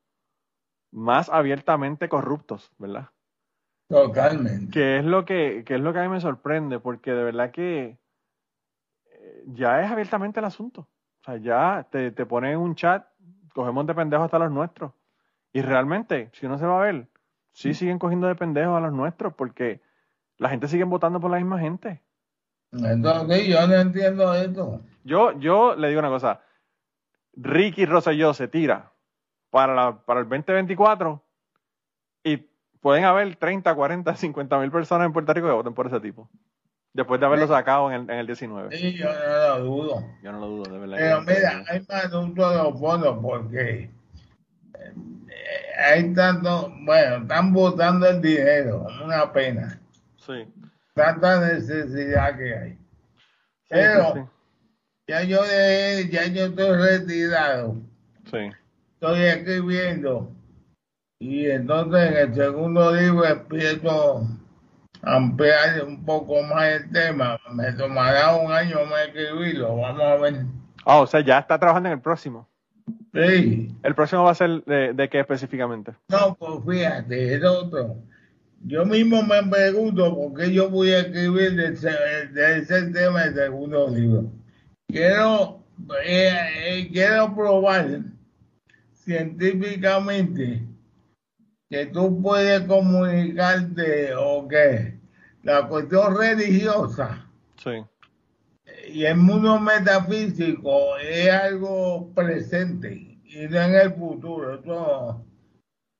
más abiertamente corruptos, ¿verdad? Totalmente. Que es lo que, es lo que a mí me sorprende, porque de verdad que eh, ya es abiertamente el asunto. Sea, ya te, te ponen un chat, cogemos de pendejos hasta los nuestros. Y realmente, si uno se va a ver, sí siguen cogiendo de pendejos a los nuestros, porque la gente sigue votando por la misma gente. Entonces, yo no entiendo esto. Yo, yo le digo una cosa. Ricky Rosselló se tira para, la, para el 2024 y pueden haber 30, 40, 50 mil personas en Puerto Rico que voten por ese tipo. Después de haberlo sacado en el, en el 19. Sí, yo no lo dudo. Yo no lo dudo, de verdad. Pero mira, hay más de un solo fondo porque eh, hay tanto, bueno, están votando el dinero, una pena. Sí. Tanta necesidad que hay. Pero ya yo ya yo estoy retirado. Sí. Estoy escribiendo y entonces en el segundo libro empiezo ampliar un poco más el tema. Me tomará un año más escribirlo, vamos a ver. Ah, o sea, ya está trabajando en el próximo. Sí. ¿El próximo va a ser de, de qué específicamente? No, pues fíjate, es otro. Yo mismo me pregunto por qué yo voy a escribir de ese, tema del segundo libro. Quiero, eh, eh, quiero probar científicamente que tú puedes comunicarte o que la cuestión religiosa Sí. y el mundo metafísico es algo presente y no en el futuro.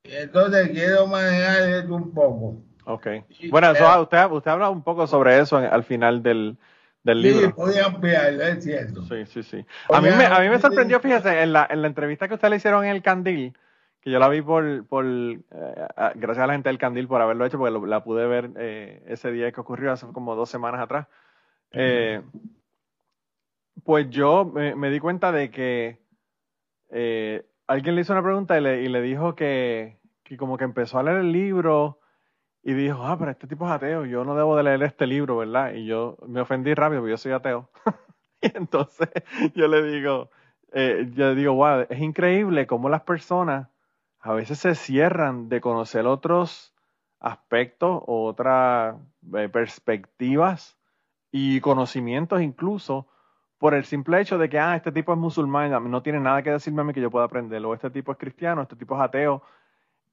Entonces quiero manejar esto un poco. Ok. Y- Bueno, eso, pero- usted, usted habla un poco sobre eso en- al final del, del Sí, libro. voy a ampliarlo, es cierto. Sí, sí, sí. A mí, me, a mí me sorprendió, fíjese, en la, en la entrevista que usted le hicieron en el Candil, que yo la vi por, por eh, gracias a la gente del Candil por haberlo hecho, porque lo- la pude ver eh, ese día que ocurrió hace como dos semanas atrás. Eh, pues yo me, me di cuenta de que alguien le hizo una pregunta y le, y le dijo que, que como que empezó a leer el libro y dijo, ah, pero este tipo es ateo, yo no debo de leer este libro, ¿verdad? Y yo me ofendí rápido porque yo soy ateo. y entonces yo le digo, yo digo, wow, es increíble cómo las personas a veces se cierran de conocer otros aspectos o otras eh, perspectivas y conocimientos incluso por el simple hecho de que, ah, este tipo es musulmán, no tiene nada que decirme a mí que yo pueda aprender, o este tipo es cristiano, este tipo es ateo.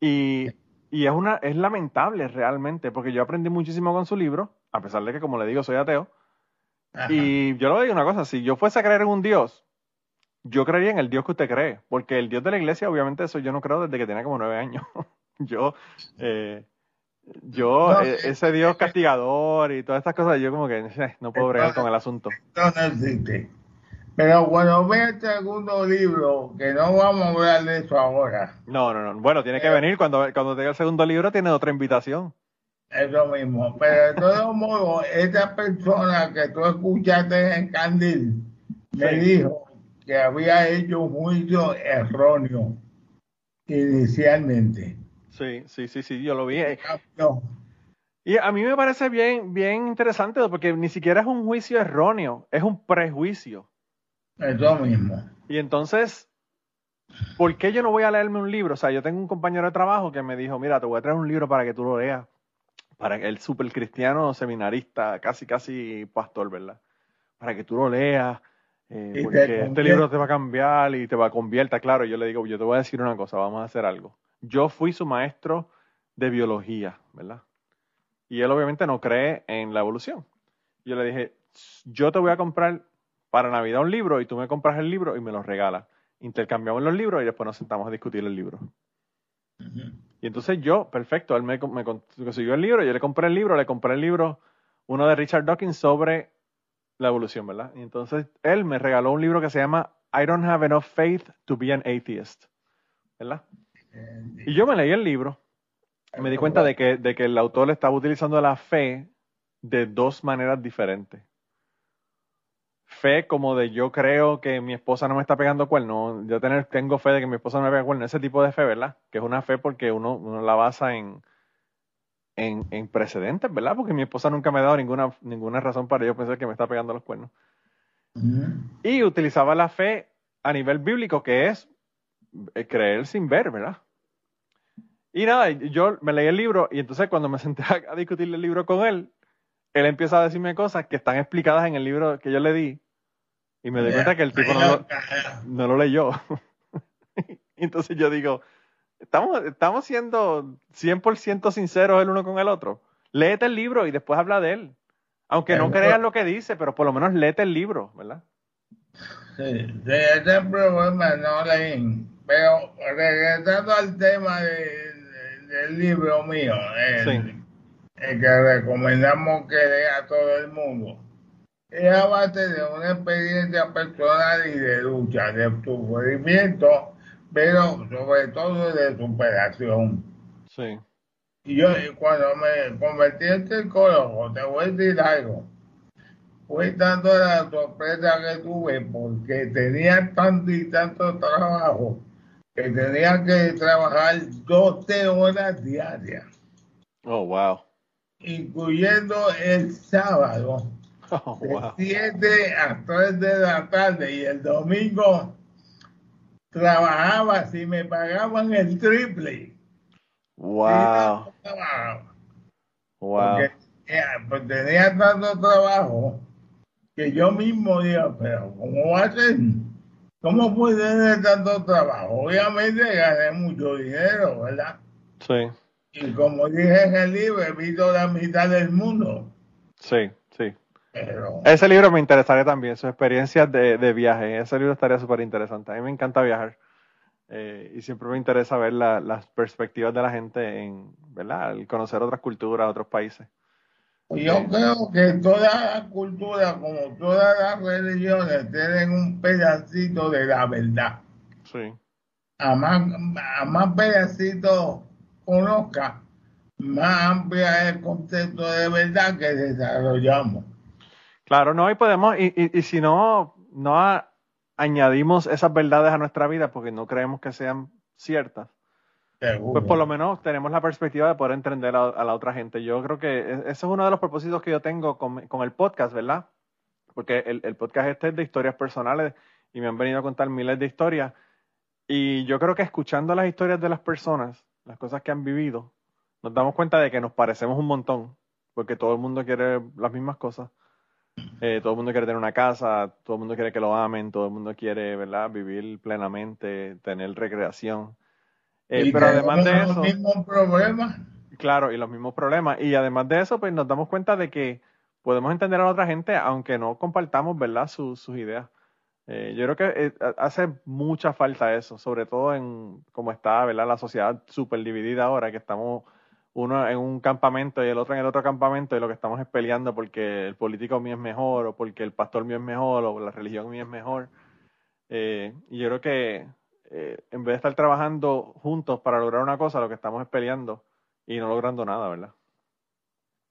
Y, y es, una, es lamentable realmente, porque yo aprendí muchísimo con su libro, a pesar de que, como le digo, soy ateo. Ajá. Y yo le digo una cosa, si yo fuese a creer en un Dios, yo creería en el Dios que usted cree, porque el Dios de la iglesia, obviamente, eso yo no creo desde que tenía como nueve años. yo, eh, yo, No, eh, sí. ese Dios castigador y todas estas cosas, yo como que eh, no puedo bregar con el asunto. No, no existe. Pero cuando vea el segundo libro, que no vamos a hablar de eso ahora, No, no, no. Bueno, tiene que venir cuando, cuando tenga el segundo libro, tiene otra invitación. es lo mismo. Pero de todos modos, esta persona que tú escuchaste en Candil me Sí. dijo que había hecho un juicio erróneo inicialmente. Sí, sí, sí, sí, yo lo vi. No, Y a mí me parece bien, bien interesante porque ni siquiera es un juicio erróneo, es un prejuicio. es lo mismo. Y entonces, ¿por qué yo no voy a leerme un libro? O sea, yo tengo un compañero de trabajo que me dijo, mira, te voy a traer un libro para que tú lo leas. Para que el super cristiano seminarista, casi, casi pastor, ¿verdad? Para que tú lo leas. Eh, porque este libro te va a cambiar y te va a convierta. Claro, yo le digo, yo te voy a decir una cosa, vamos a hacer algo. Yo fui su maestro de biología, ¿verdad? Y él obviamente no cree en la evolución. Yo le dije, yo te voy a comprar para Navidad un libro y tú me compras el libro y me lo regalas. Intercambiamos los libros y después nos sentamos a discutir el libro. Y entonces yo, perfecto, él me, me consiguió el libro, yo le compré el libro, le compré el libro, uno de Richard Dawkins sobre la evolución, ¿verdad? Y entonces él me regaló un libro que se llama I don't have enough faith to be an atheist, ¿verdad? Y yo me leí el libro y me di cuenta de que, de que el autor estaba utilizando la fe de dos maneras diferentes. Fe como de yo creo que mi esposa no me está pegando cuerno, yo tener, tengo fe de que mi esposa no me pega cuerno, ese tipo de fe, ¿verdad? Que es una fe porque uno, uno la basa en, en, en precedentes, ¿verdad? Porque mi esposa nunca me ha dado ninguna, ninguna razón para yo pensar que me está pegando los cuernos. Y utilizaba la fe a nivel bíblico, que es eh, creer sin ver, ¿verdad? Y nada, yo me leí el libro y entonces cuando me senté a, a discutir el libro con él, él empieza a decirme cosas que están explicadas en el libro que yo le di y me doy cuenta que el tipo no lo, no lo leyó. Entonces yo digo, estamos, estamos siendo 100% sinceros el uno con el otro. Léete el libro y después habla de él. Aunque no Pero- creas lo que dice, pero por lo menos léete el libro, ¿verdad? Sí, sí, ese problema no leí. Pero regresando al tema de- de- del libro mío, el, Sí. el que recomendamos que lea a todo el mundo, es a base de una experiencia personal y de lucha, de sufrimiento, pero sobre todo de superación. Sí. Y yo cuando me convertí en psicólogo, te voy a decir algo. Fue tanto la sorpresa que tuve porque tenía tanto y tanto trabajo que tenía que trabajar 12 horas diarias, Oh, wow. incluyendo el sábado, Oh, de wow. 7 a 3 de la tarde y el domingo trabajaba si me pagaban el triple. Wow. Sí, trabajaba. Wow. Porque tenía, pues tenía tanto trabajo que yo mismo digo, pero ¿cómo ser? ¿Cómo pude tener tanto trabajo? Obviamente gané mucho dinero, ¿verdad? Sí. Y como dije en el libro, he visto la mitad del mundo. Sí. Pero Ese libro me interesaría también, sus experiencias de, de viaje. Ese libro estaría súper interesante. A mí me encanta viajar. Eh, y siempre me interesa ver la- las perspectivas de la gente en, ¿verdad? El conocer otras culturas, otros países. yo creo que todas las culturas, como todas las religiones, tienen un pedacito de la verdad. Sí. A más, a más pedacitos conozca, más amplia es el concepto de verdad que desarrollamos. Claro, no, y podemos, y, y, y si no, no a- añadimos esas verdades a nuestra vida porque no creemos que sean ciertas, Seguro. pues por lo menos tenemos la perspectiva de poder entender a, a la otra gente. Yo creo que e- ese es uno de los propósitos que yo tengo con, con el podcast, ¿verdad? Porque el, el podcast este es de historias personales y me han venido a contar miles de historias. Y yo creo que escuchando las historias de las personas, las cosas que han vivido, nos damos cuenta de que nos parecemos un montón, porque todo el mundo quiere las mismas cosas. Eh, todo el mundo quiere tener una casa, todo el mundo quiere que lo amen, todo el mundo quiere, ¿verdad? Vivir plenamente, tener recreación. Eh, Y pero además de eso, los mismos problemas. claro, y los mismos problemas. Y además de eso, pues nos damos cuenta de que podemos entender a otra gente aunque no compartamos, ¿verdad? Sus, sus ideas. Eh, yo creo que ha- hace mucha falta eso, sobre todo en cómo está, ¿verdad? La sociedad súper dividida ahora, que estamos uno en un campamento y el otro en el otro campamento y lo que estamos es peleando porque el político mío es mejor o porque el pastor mío es mejor o la religión mía es mejor. Eh, y yo creo que eh, en vez de estar trabajando juntos para lograr una cosa, lo que estamos es peleando y no logrando nada, ¿verdad?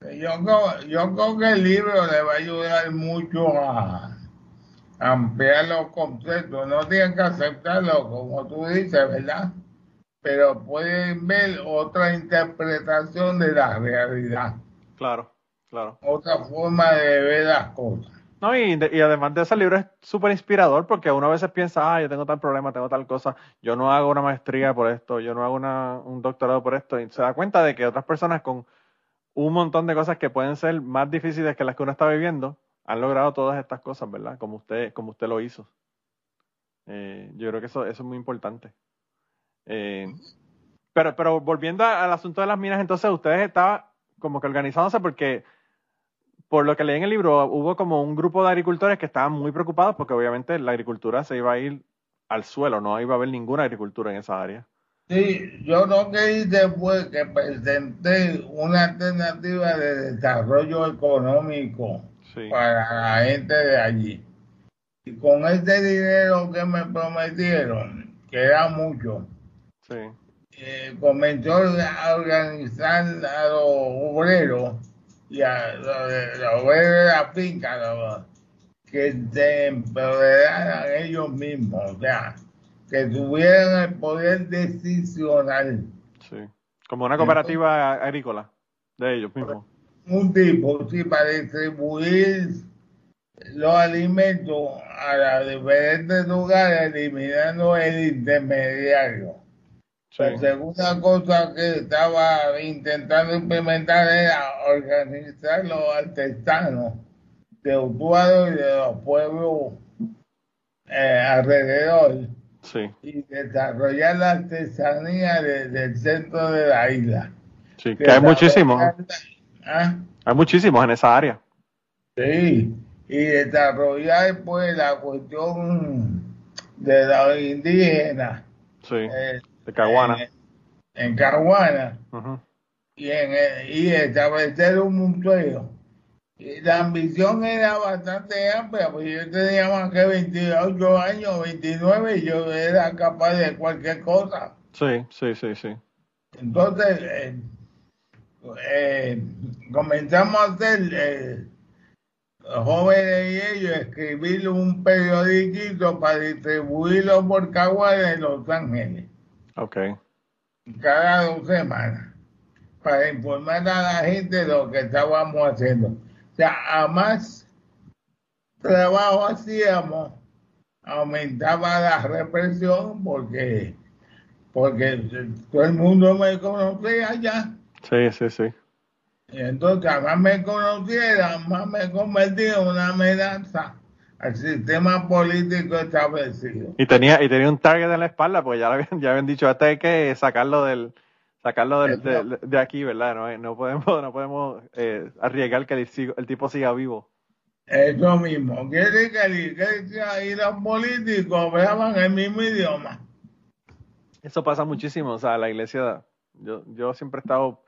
Yo creo, yo creo que el libro le va a ayudar mucho a ampliar los conceptos. No tienen que aceptarlo, como tú dices, ¿verdad? Pero pueden ver otra interpretación de la realidad, Claro, claro. otra forma de ver las cosas. No, y, y además de ese libro es súper inspirador porque uno a veces piensa, ah, yo tengo tal problema, tengo tal cosa, yo no hago una maestría por esto, yo no hago una, un doctorado por esto, y se da cuenta de que otras personas con un montón de cosas que pueden ser más difíciles que las que uno está viviendo, han logrado todas estas cosas, ¿verdad? Como usted, como usted lo hizo. Eh, yo creo que eso, eso es muy importante. Eh, pero, pero volviendo al asunto de las minas, entonces ustedes estaban como que organizándose porque por lo que leí en el libro, hubo como un grupo de agricultores que estaban muy preocupados porque obviamente la agricultura se iba a ir al suelo, no iba a haber ninguna agricultura en esa área. Sí, yo lo que hice fue que presenté una alternativa de desarrollo económico Sí, para la gente de allí. Y con este dinero que me prometieron, que era mucho, sí, eh, comenzó a organizar a los obreros y a los, obreros de la finca los- que se empoderaran ellos mismos, o sea, que tuvieran el poder decisional. sí. Como una cooperativa agrícola de ellos mismos. un tipo sí, para distribuir los alimentos a los diferentes lugares, eliminando el intermediario. La segunda cosa que estaba intentando implementar era organizar los artesanos de Utuado y de los pueblos eh, alrededor sí, y desarrollar la artesanía de- del centro de la isla. sí, que hay muchísimos, ¿Ah? hay muchísimos en esa área. Sí, y desarrollar pues la cuestión de los indígenas Sí, eh, de Caguana. en, en Caguana Ujú. y, en, el- y establecer un museo. Y la ambición era bastante amplia, pues yo tenía más que 28 años, 29, y yo era capaz de cualquier cosa. Sí, sí, sí, sí. Entonces, eh, eh, comenzamos a hacer, eh, jóvenes y ellos, escribir un periodiquito para distribuirlo por Caguana en Los Ángeles, Ok, cada dos semanas, para informar a la gente de lo que estábamos haciendo. O sea, a más trabajo hacíamos, aumentaba la represión porque, porque todo el mundo me conocía ya. sí, sí, sí. Y entonces, a más me conociera, más me convertía en una amenaza al sistema político establecido. Y tenía, y tenía un target en la espalda, porque ya, habían, ya habían dicho, hasta hay que sacarlo del sacarlo del, de, de, aquí, ¿verdad? No, no podemos, no podemos eh, arriesgar que el, el, tipo siga vivo. Eso mismo. Quiere que la iglesia y los políticos vean el mismo idioma. Eso pasa muchísimo. O sea, la iglesia, yo, yo siempre he estado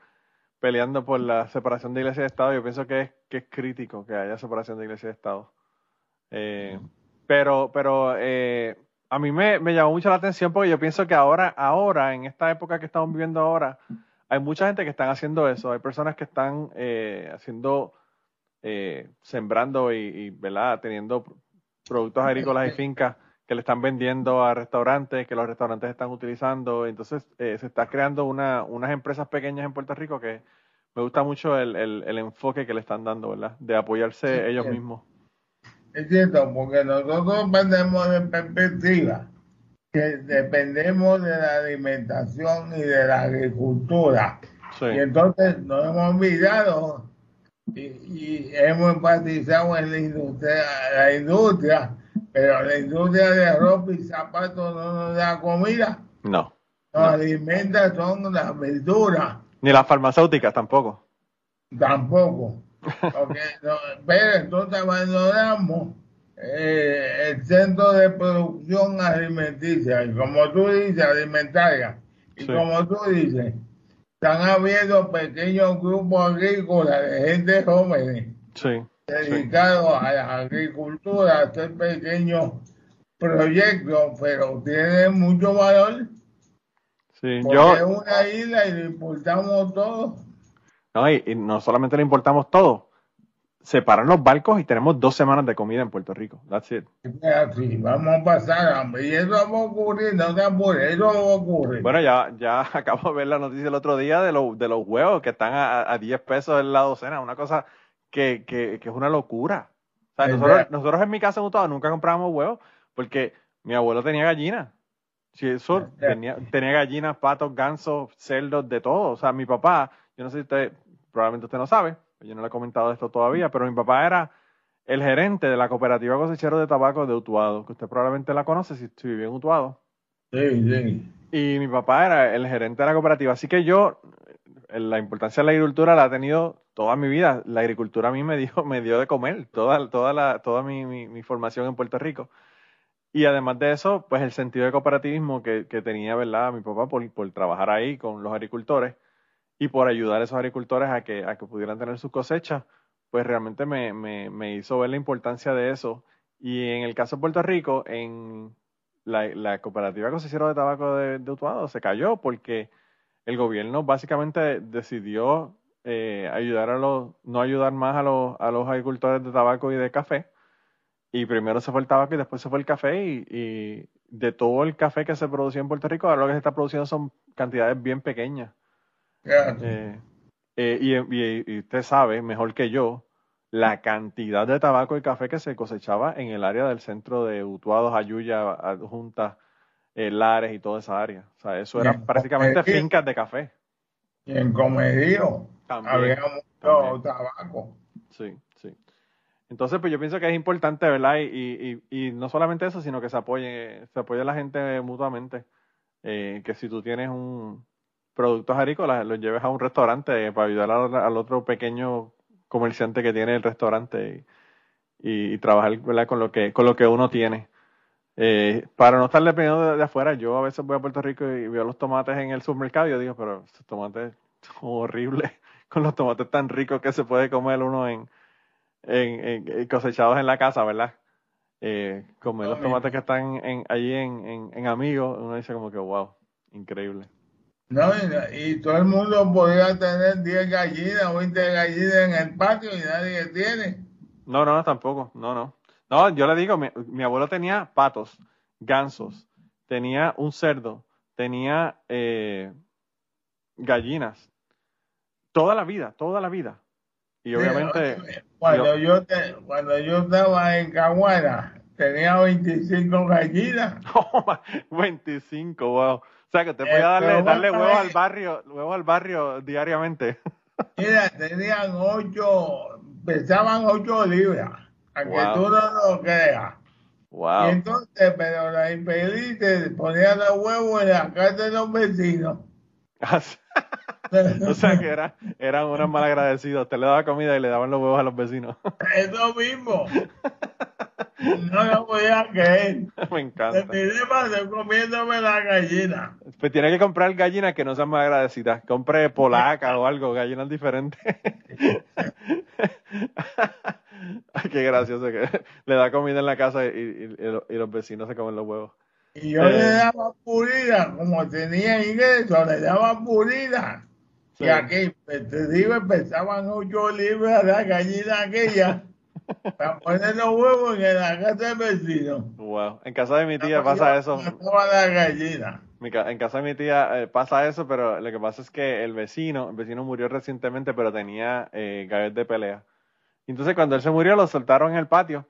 peleando por la separación de iglesia y Estado. Yo pienso que es, que es crítico que haya separación de iglesia y Estado. Eh, pero, pero eh, a mí me, me, llamó mucho la atención porque yo pienso que ahora, ahora, en esta época que estamos viviendo ahora, hay mucha gente que están haciendo eso. Hay personas que están eh, haciendo, eh, sembrando y, y, ¿verdad? teniendo productos agrícolas y fincas que le están vendiendo a restaurantes, que los restaurantes están utilizando. Entonces, eh, se está creando una, unas empresas pequeñas en Puerto Rico que me gusta mucho el, el, el enfoque que le están dando, ¿verdad? De apoyarse sí, ellos mismos. Es cierto, porque nosotros perdemos de perspectiva que dependemos de la alimentación y de la agricultura. Sí. Y entonces nos hemos olvidado y, y, hemos enfatizado en la industria, la industria, pero la industria de ropa y zapatos no nos da comida. No. Nos no. alimenta son las verduras. Ni las farmacéuticas tampoco. Tampoco. No, pero entonces abandonamos eh, el centro de producción alimenticia, y como tú dices, alimentaria. Y sí. como tú dices, están habiendo pequeños grupos agrícolas de gente joven sí, dedicados sí. a la agricultura, a hacer pequeños proyectos, pero tienen mucho valor. Sí, porque yo... es una isla y lo importamos todo. No, y, y, no solamente le importamos todo, separan los barcos y tenemos dos semanas de comida en Puerto Rico. That's it. Vamos a pasar hambre. Y eso va a ocurrir, no te apures, eso va a ocurrir. Bueno, ya, ya acabo de ver la noticia el otro día de, lo, de los huevos que están a, a 10 pesos en la docena, una cosa que, que, que es una locura. O sea, nosotros, nosotros, en mi casa en Utah nunca comprábamos huevos porque mi abuelo tenía gallinas. Sí, eso, tenía, tenía gallinas, patos, gansos, cerdos, de todo. O sea, mi papá, yo no sé si usted, probablemente usted no sabe, yo no le he comentado esto todavía, pero mi papá era el gerente de la cooperativa cosechero de tabaco de Utuado, que usted probablemente la conoce si, si vive en Utuado. Sí, sí. Y mi papá era el gerente de la cooperativa, así que yo la importancia de la agricultura la he tenido toda mi vida. La agricultura a mí me dio, me dio de comer toda, toda, la, toda mi, mi, mi formación en Puerto Rico. Y además de eso, pues el sentido de cooperativismo que, que tenía, ¿verdad? Mi papá por, por trabajar ahí con los agricultores y por ayudar a esos agricultores a que, a que pudieran tener sus cosechas, pues realmente me, hizo ver la importancia de eso. Y en el caso de Puerto Rico, en la, la cooperativa cosechero de tabaco de, Utuado se cayó porque el gobierno básicamente decidió eh, ayudar a los, no ayudar más a los, a los agricultores de tabaco y de café. Y primero se fue el tabaco y después se fue el café y de todo el café que se producía en Puerto Rico, ahora lo que se está produciendo son cantidades bien pequeñas. Eh, eh, y, y, y, usted sabe mejor que yo la cantidad de tabaco y café que se cosechaba en el área del centro de Utuados, Ayuya, Adjunta, eh, Lares y toda esa área. O sea, eso eran prácticamente fincas de café. Y en También, había mucho tabaco. Sí, sí. Entonces, pues yo pienso que es importante, ¿verdad? Y, y, y no solamente eso, sino que se apoye, se apoye a la gente mutuamente. Eh, que si tú tienes un productos agrícolas, los lleves a un restaurante para ayudar al, al otro pequeño comerciante que tiene el restaurante y, trabajar ¿verdad? con lo que con lo que uno tiene. Eh, para no estar dependiendo de, de, afuera, yo a veces voy a Puerto Rico y veo los tomates en el supermercado y yo digo, pero estos tomates son horribles, con los tomates tan ricos que se puede comer uno en, en, en cosechados en la casa, ¿verdad? Eh, comer los tomates que están en, allí en, en, en Amigos, uno dice como que, wow, increíble. No, y, y, todo el mundo podría tener 10 gallinas o 20 gallinas en el patio y nadie tiene. No, no, tampoco, no, no. No, yo le digo, mi, mi abuelo tenía patos, gansos, tenía un cerdo, tenía eh, gallinas, toda la vida, toda la vida. Y obviamente... Cuando yo, te, cuando yo estaba en Caguana, tenía 25 gallinas. Oh, 25, wow. O sea que usted Eh, podía darle, pero darle bueno, huevos eh. al barrio, huevos al barrio diariamente. Mira, tenían 8, pesaban 8 libras. aunque tú no lo creas. Wow. Y entonces, pero la infeliz te ponía los huevos en la casa de los vecinos. o sea que era, eran unos malagradecidos. Usted le daba comida y le daban los huevos a los vecinos. Es lo mismo. No lo voy a creer. Me encanta. Paso comiéndome la gallina. Pues tiene que comprar gallinas que no sean más agradecidas. Compre polaca o algo, gallinas diferentes. Ay, qué gracioso que le da comida en la casa y, y, los vecinos se comen los huevos. Y yo le eh. daba purida, como tenía ingreso, le daba purida. Y aquí, pues, te digo, empezaban ocho libras la gallina aquella para poner los huevos en la casa del vecino. Wow. En casa de mi tía pasa eso. la gallina. En casa de mi tía eh, pasa eso, pero lo que pasa es que el vecino, el vecino murió recientemente, pero tenía eh, gallos de pelea. Entonces cuando él se murió lo soltaron en el patio,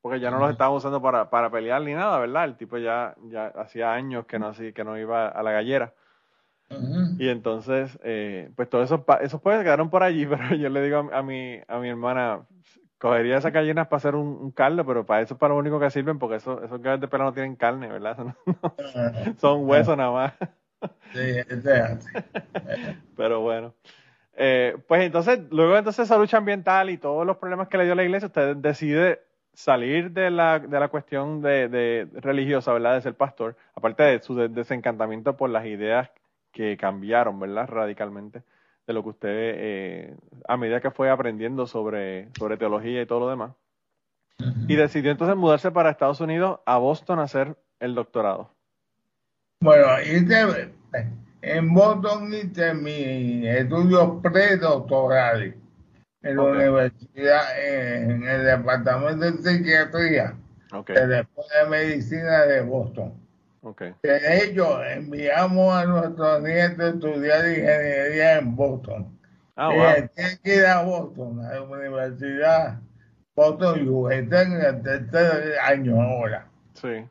porque ya no los estaban usando para, para pelear ni nada, ¿verdad? El tipo ya, ya hacía años que no, que no iba a la gallera. Y entonces, eh, pues todos esos, esos pues quedaron por allí, pero yo le digo a, mi, a mi hermana, cogería esas gallinas para hacer un, caldo, pero para eso es para lo único que sirven, porque esos, esos gallos de pelo no tienen carne, ¿verdad? son huesos nada más. sí, pero bueno. Eh, pues entonces, luego entonces esa lucha ambiental y todos los problemas que le dio la iglesia, usted decide salir de la, de la cuestión de, de religiosa, ¿verdad? De ser pastor, aparte de su desencantamiento por las ideas que cambiaron, ¿verdad? Radicalmente de lo que usted, eh, a medida que fue aprendiendo sobre, sobre teología y todo lo demás. Y decidió entonces mudarse para Estados Unidos, a Boston, a hacer el doctorado. Bueno, hice, en Boston hice mi estudios predoctorales en la universidad, en el departamento de psiquiatría de la Escuela de Medicina de Boston. Okay. De hecho, enviamos a nuestros nietos a estudiar ingeniería en Boston. Ah, wow. Tienen que ir a Boston, a la Universidad Boston U. Están en el tercer año ahora. Sí.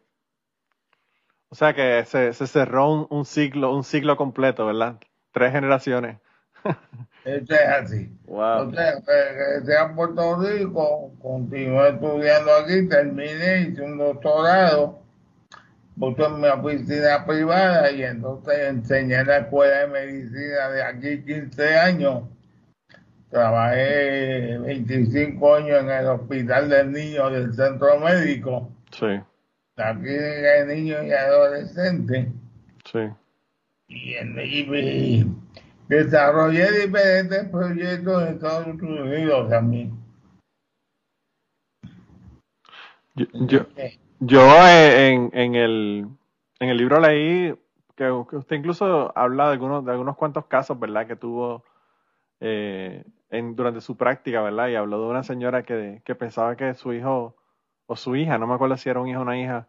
O sea que se, se cerró un, un, ciclo, un ciclo completo, ¿verdad? Tres generaciones. Eso es así. Wow. Entonces, regresé a Puerto Rico, continué estudiando aquí, terminé, hice un doctorado puse en mi oficina privada y entonces enseñé en la escuela de medicina de aquí 15 años. Trabajé 25 años en el hospital del niño del centro médico. Sí. Aquí de niños y adolescentes. Sí. Y, y, desarrollé diferentes proyectos en Estados Unidos también. Yo, yo, yo eh, en, en, el, en el libro leí que, usted incluso habla de algunos, de algunos cuantos casos, ¿verdad? Que tuvo eh, en, durante su práctica, ¿verdad? Y habló de una señora que, que pensaba que su hijo o su hija, no me acuerdo si era un hijo o una hija,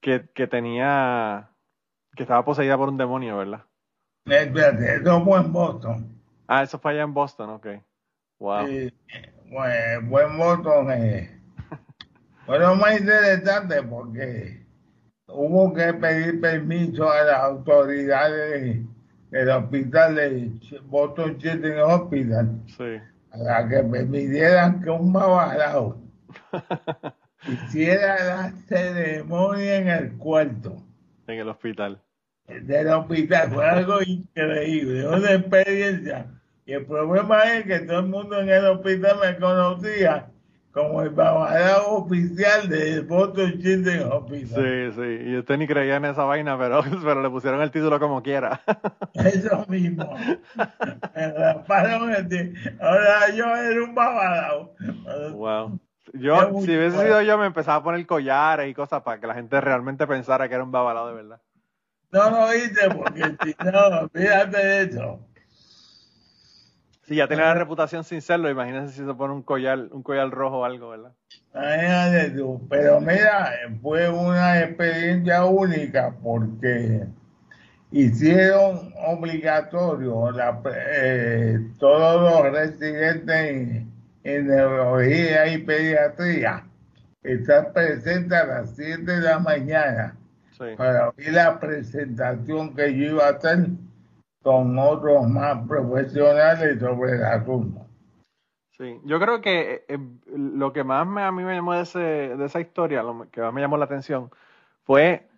que, que tenía, que estaba poseída por un demonio, ¿verdad? Espérate, eso fue en Boston. Ah, eso fue allá en Boston, ok. Wow. Sí, fue en Boston. Eh bueno, más interesante porque hubo que pedir permiso a las autoridades del hospital de Boston Children's Hospital sí. para que permitieran que un babalao hiciera la ceremonia en el cuarto. En el hospital. Del hospital. Fue algo increíble, una experiencia. Y el problema es que todo el mundo en el hospital me conocía como el babalao oficial de Boston Children's Hospital. Sí, sí, y usted ni creía en esa vaina, pero, pero le pusieron el título como quiera. Eso mismo. Ahora yo era un babalao. Wow. Yo, si hubiese sido yo, me empezaba a poner collares y cosas para que la gente realmente pensara que era un babalao de verdad. No lo hice porque si no, fíjate de eso. Si ya tiene la reputación sin serlo, imagínese si se pone un collar, un collar rojo o algo, ¿verdad? Pero mira, fue una experiencia única porque hicieron obligatorio la, eh, todos los residentes en, neurología y pediatría estar presentes a las 7 de la mañana para oír la presentación que yo iba a hacer con otros más profesionales sobre. Sí, yo creo que eh, lo que más me, a mí me llamó de, ese, de esa historia, lo que más me llamó la atención, fue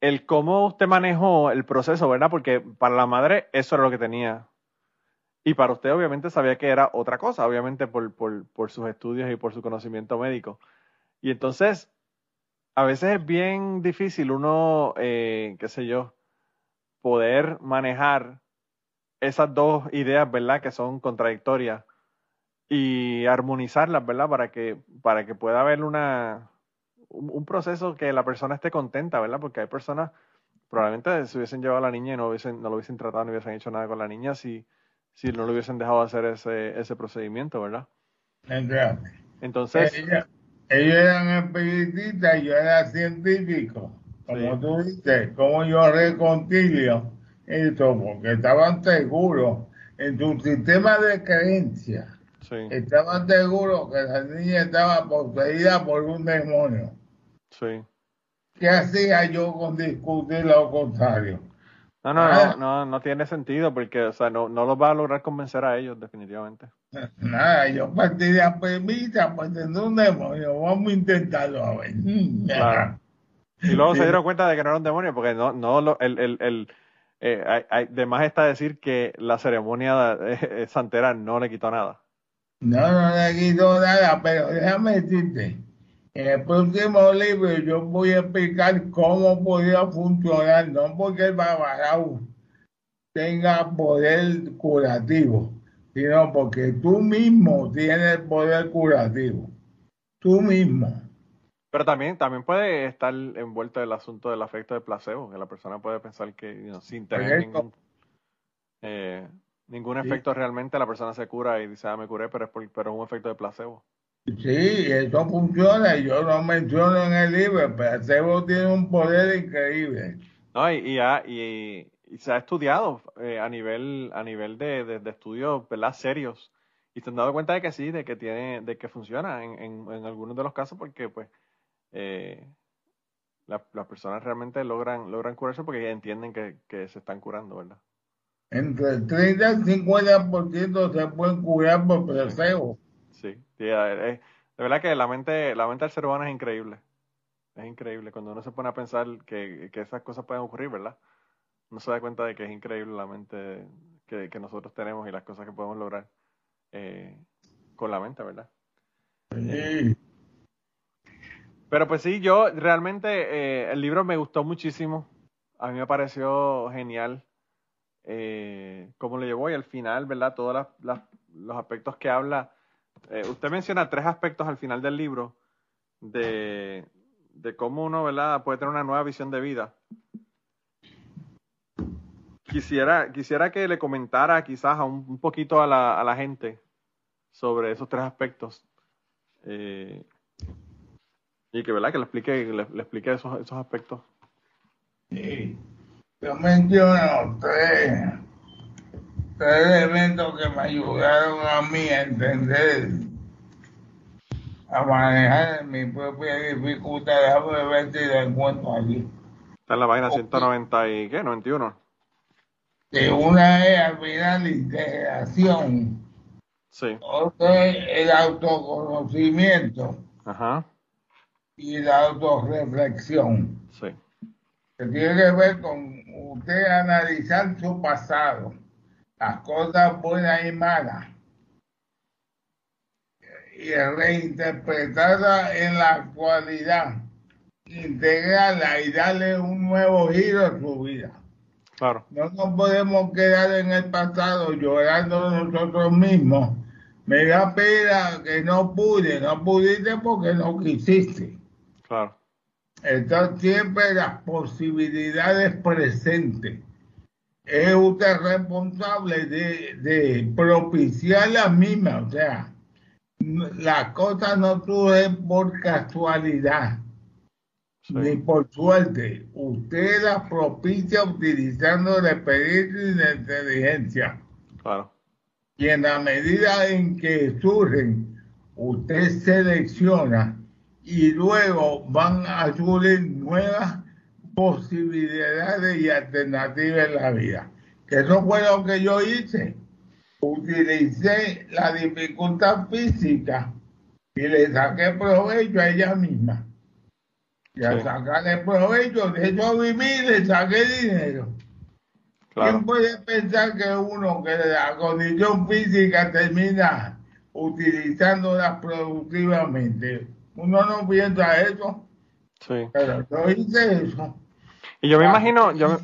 el cómo usted manejó el proceso, ¿verdad? Porque para la madre eso era lo que tenía. Y para usted obviamente sabía que era otra cosa, obviamente por, por, por sus estudios y por su conocimiento médico. Y entonces, a veces es bien difícil uno, eh, qué sé yo, poder manejar esas dos ideas, ¿verdad? Que son contradictorias y armonizarlas, ¿verdad? Para que, para que pueda haber una, un, proceso que la persona esté contenta, ¿verdad? Porque hay personas, probablemente se hubiesen llevado a la niña y no, hubiesen, no lo hubiesen tratado, no hubiesen hecho nada con la niña si, si no lo hubiesen dejado hacer ese, ese procedimiento, ¿verdad? Entonces... Ellos, eran espiritistas y yo era científico. Como tú dices, como yo reconcilio esto, porque estaban seguros en tu sistema de creencia. Estaban seguros que la niña estaba poseída por un demonio. Sí. ¿Qué hacía yo con discutir lo contrario? No, no, no, no, no tiene sentido porque, o sea, no, no los va a lograr convencer a ellos, definitivamente. Nada, yo partí de la premisa, pues tendré un demonio, vamos a intentarlo a ver. Claro. Y luego se dieron cuenta de que no era un demonio, porque no, no, lo, el, el, el eh, hay, hay, de más está decir que la ceremonia de, santera no le quitó nada. No, no le quitó nada, pero déjame decirte, en el próximo libro yo voy a explicar cómo podría funcionar, no porque el babarau tenga poder curativo, sino porque tú mismo tienes poder curativo. Tú mismo. Pero también, también puede estar envuelto el asunto del efecto de placebo, que la persona puede pensar que sin tener ningún, eh, ningún efecto realmente la persona se cura y dice, ah, me curé, pero es, pero es un efecto de placebo. Sí, eso funciona y yo lo menciono en el libro. El placebo tiene un poder increíble. No, y, y, y, se ha estudiado eh, a nivel a nivel de, de, estudios ¿verdad? serios y se han dado cuenta de que sí, de que tiene, de que funciona en, en, en algunos de los casos porque pues eh, las personas realmente logran logran curarse porque entienden que, que se están curando, ¿verdad? Entre el 30 y el 50% se pueden curar por placebo. Sí, de verdad que la mente, la mente del ser humano es increíble. Es increíble cuando uno se pone a pensar que, que esas cosas pueden ocurrir, ¿verdad? Uno se da cuenta de que es increíble la mente que, que nosotros tenemos y las cosas que podemos lograr eh, con la mente, ¿verdad? Sí. Pero pues sí, yo realmente eh, el libro me gustó muchísimo. A mí me pareció genial eh, cómo lo llevó y al final, ¿verdad? Todos los aspectos que habla eh, usted menciona tres aspectos al final del libro de, cómo uno ¿verdad? puede tener una nueva visión de vida. Quisiera, quisiera que le comentara quizás a un, poquito a la, gente sobre esos tres aspectos. Eh, y que, ¿verdad? que le explique, le, explique esos, esos aspectos. Sí. Yo menciono tres tres elementos que me ayudaron a mí a entender, a manejar mi propia dificultad. Déjame ver si lo encuentro aquí. Está en la página 190 y qué, 91. Que una es al final integración. Sí. Otra es el autoconocimiento. Ajá. Y la autorreflexión. Sí. Que tiene que ver con usted analizar su pasado las cosas buenas y malas y reinterpretarla en la actualidad, integrarla y darle un nuevo giro a su vida. Claro. No nos podemos quedar en el pasado llorando nosotros mismos. Me da pena que no pude, no pudiste porque no quisiste. Claro. Están siempre las posibilidades presentes es usted responsable de, propiciar la misma, o sea, las cosas no surgen por casualidad ni por suerte. Usted las propicia utilizando el experiencia y la inteligencia. Claro. Y en la medida en que surgen, usted selecciona y luego van a surgir nuevas posibilidades y alternativas en la vida. Que eso fue lo que yo hice. utilicé la dificultad física y le saqué provecho a ella misma. Y al Sí. sacarle provecho, de hecho viví, le saqué dinero. Claro. ¿Quién puede pensar que uno que la condición física termina utilizándola productivamente? Uno no piensa eso, Sí. pero yo hice eso. Y yo me imagino, yo me.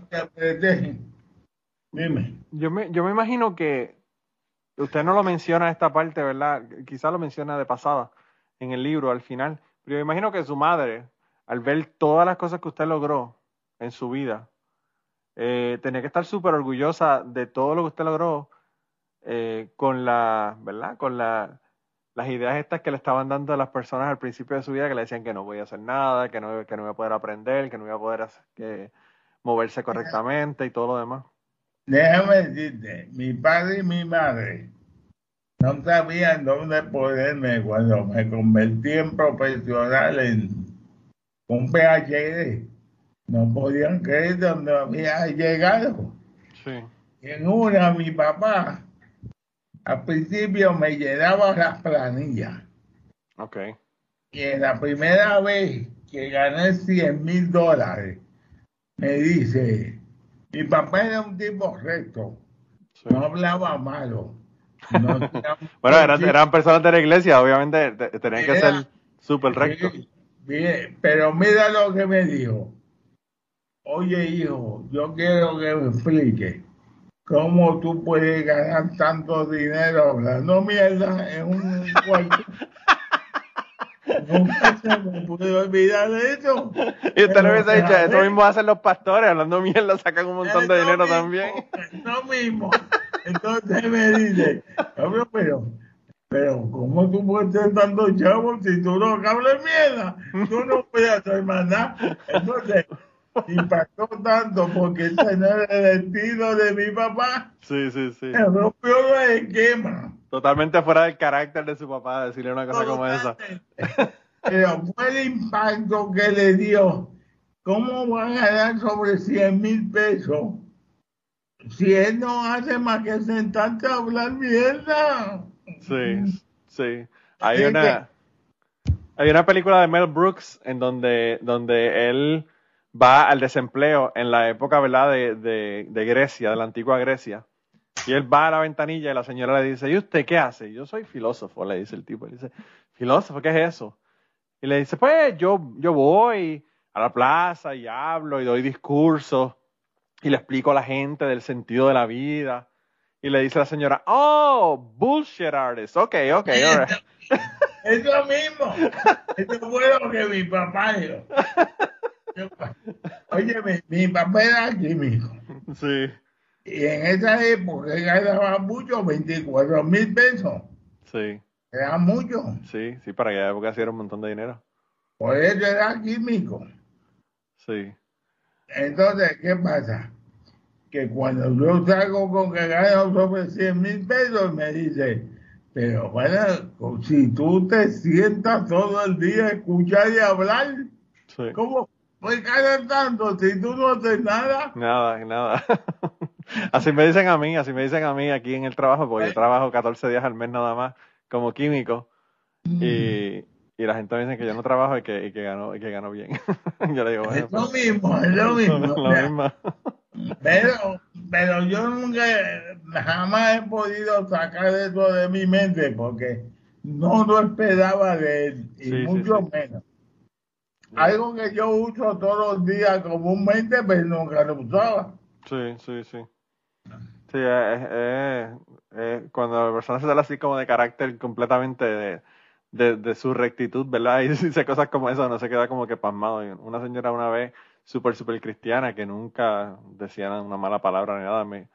Dime. yo me, yo me imagino que usted no lo menciona esta parte, ¿verdad? Quizás lo menciona de pasada en el libro al final, pero yo me imagino que su madre, al ver todas las cosas que usted logró en su vida, eh, tenía que estar súper orgullosa de todo lo que usted logró eh, con la, ¿verdad? Con la, las ideas estas que le estaban dando a las personas al principio de su vida que le decían que no voy a hacer nada, que no, que no iba a poder aprender, que no iba a poder hacer- que moverse correctamente y todo lo demás. Déjame decirte, mi padre y mi madre no sabían dónde ponerme cuando me convertí en profesional en un PhD. No podían creer dónde había llegado. Sí. Y en una, mi papá al principio me llenaba las planillas. Ok. Y en la primera vez que gané 100 mil dólares, me dice, mi papá era un tipo recto, Sí. no hablaba malo. no Bueno, eran, eran personas de la iglesia, obviamente te- tenían que Era- ser súper rectos. Sí, bien, pero mira lo que me dijo. Oye, hijo, yo quiero que me explique cómo tú puedes ganar tanto dinero hablando mierda en un cuarto. Nunca se me olvidar de eso. Y usted le hubiese dicho, eso mismo hacen los pastores, hablando mierda, sacan un montón de dinero mismo, también. Eso mismo. Entonces me dice, "Hombre, pero, pero, ¿cómo tú puedes tener tantos chavos si tú no hablas mierda? Tú no puedes hacer más nada. Entonces, impactó tanto porque ese no era el estilo de mi papá. Sí, sí, sí. Me rompió el esquema. Totalmente fuera del carácter de su papá decirle una cosa como esa. Pero fue el impacto que le dio. ¿Cómo va a ganar sobre 100 mil pesos si él no hace más que sentarse a hablar mierda? Sí, sí. Hay Así una, hay una película de Mel Brooks en donde, donde él va al desempleo en la época, ¿verdad? De, de, de Grecia, de la antigua Grecia. Y él va a la ventanilla y la señora le dice, ¿y usted qué hace? Yo soy filósofo, le dice el tipo. Le dice, ¿filósofo? ¿Qué es eso? Y le dice, pues yo, yo voy a la plaza y hablo y doy discursos y le explico a la gente del sentido de la vida. Y le dice la señora, oh, bullshit artist. Ok, ok, all right. Es lo mismo. Eso fue lo que mi papá dijo. Oye, mi, mi papá era químico. Sí, Y en esa época ganaba mucho, 24 mil pesos. sí, Era mucho. sí, sí, para aquella época sí era un montón de dinero. Por eso era químico. Sí, Entonces, ¿qué pasa? Que cuando yo salgo con que gano sobre 100 mil pesos, me dice, pero bueno, si tú te sientas todo el día a escuchar y hablar, sí. ¿cómo ganar tanto si tú no haces nada? Nada, nada. Así me dicen a mí, así me dicen a mí aquí en el trabajo, porque yo trabajo 14 días al mes nada más como químico y, y la gente me dice que yo no trabajo y que, y que gano, y que gano bien. yo le digo, bueno, Es lo pues, mismo, es lo mismo. lo o sea, mismo. Pero, pero yo nunca, jamás he podido sacar eso de mi mente porque no lo esperaba de él, y Sí, sí, mucho sí. menos. Algo que yo uso todos los días comúnmente, pero nunca lo usaba. Sí, sí, sí. Sí, es, es- es- cuando la persona se sale así como de carácter completamente de, de, de su rectitud, ¿verdad? Y dice cosas como eso, no se queda como que pasmado. Una señora una vez súper, súper cristiana que nunca decía una mala palabra ni nada, me,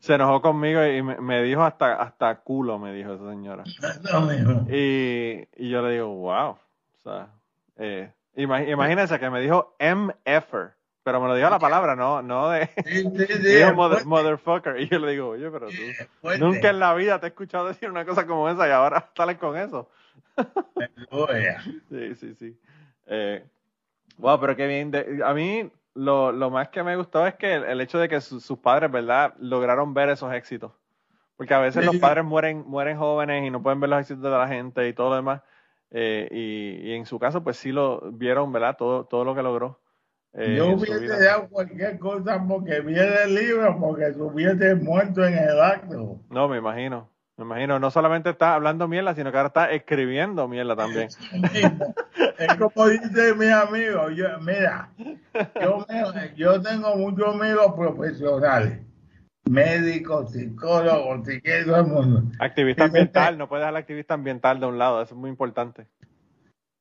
se enojó conmigo y me, me dijo hasta, hasta culo, me dijo esa señora. Y, y yo le digo, wow. O sea, eh, imag- imagínense que me dijo MFer, pero me lo dijo la palabra, no, no de. Sí, sí, sí, me dijo mother- motherfucker. Y yo le digo, oye, pero tú. fuerte. Nunca en la vida te he escuchado decir una cosa como esa y ahora sales con eso. Sí, sí, sí. Eh, wow, pero qué bien. De- a mí lo, lo más que me gustó es que el, el hecho de que su- sus padres, ¿verdad?, lograron ver esos éxitos. Porque a veces los padres mueren, mueren jóvenes y no pueden ver los éxitos de la gente y todo lo demás. Eh, y, y en su caso, pues sí lo vieron, ¿verdad? Todo, todo lo que logró. eh, Yo hubiese dado cualquier cosa porque viene el libro, porque se hubiese muerto en el acto. No, me imagino. Me imagino. No solamente está hablando mierda, sino que ahora está escribiendo mierda también. Es como dice mi amigo, yo, mira, yo, me- yo tengo muchos amigos profesionales, médicos, psicólogos, todo el mundo. Activista ambiental, no puedes dejar al activista ambiental de un lado, eso es muy importante.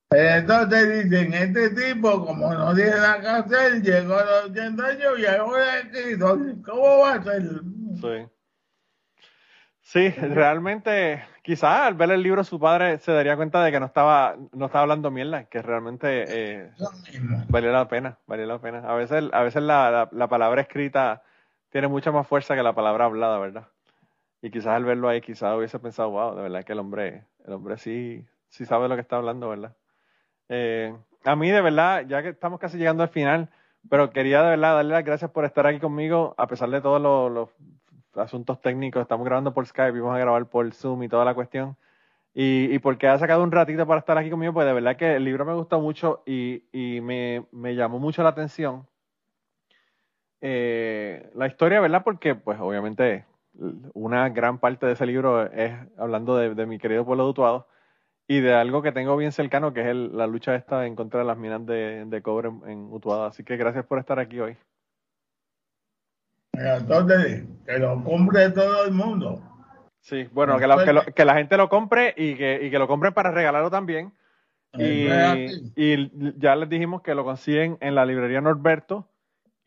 Entonces dicen, este tipo, como no tiene que hacer, llegó a los 80 años y ahora es escritor. ¿Cómo va a ser? Sí. Sí, realmente, quizás al ver el libro su padre se daría cuenta de que no estaba, no estaba hablando mierda, que realmente eh, valía la pena, valía la pena. A veces, a veces la, la, la palabra escrita tiene mucha más fuerza que la palabra hablada, ¿verdad? Y quizás al verlo ahí, quizás hubiese pensado, wow, de verdad que el hombre, el hombre sí, sí sabe lo que está hablando, ¿verdad? Eh, a mí, de verdad, ya que estamos casi llegando al final, pero quería de verdad darle las gracias por estar aquí conmigo, a pesar de todos los, asuntos técnicos. Estamos grabando por Skype, vamos a grabar por Zoom y toda la cuestión. Y, porque ha sacado un ratito para estar aquí conmigo, pues de verdad que el libro me gustó mucho y, y me, me llamó mucho la atención. Eh, la historia, ¿verdad? Porque, pues, obviamente, una gran parte de ese libro es hablando de, de mi querido pueblo de Utuado y de algo que tengo bien cercano, que es el- la lucha esta en contra de las minas de, de cobre en, en Utuado. Así que gracias por estar aquí hoy. Entonces, que lo compre todo el mundo. Sí, bueno, que, la- que, lo- que la gente lo compre y que, y que lo compren para regalarlo también. Y, y ya les dijimos que lo consiguen en la librería Norberto.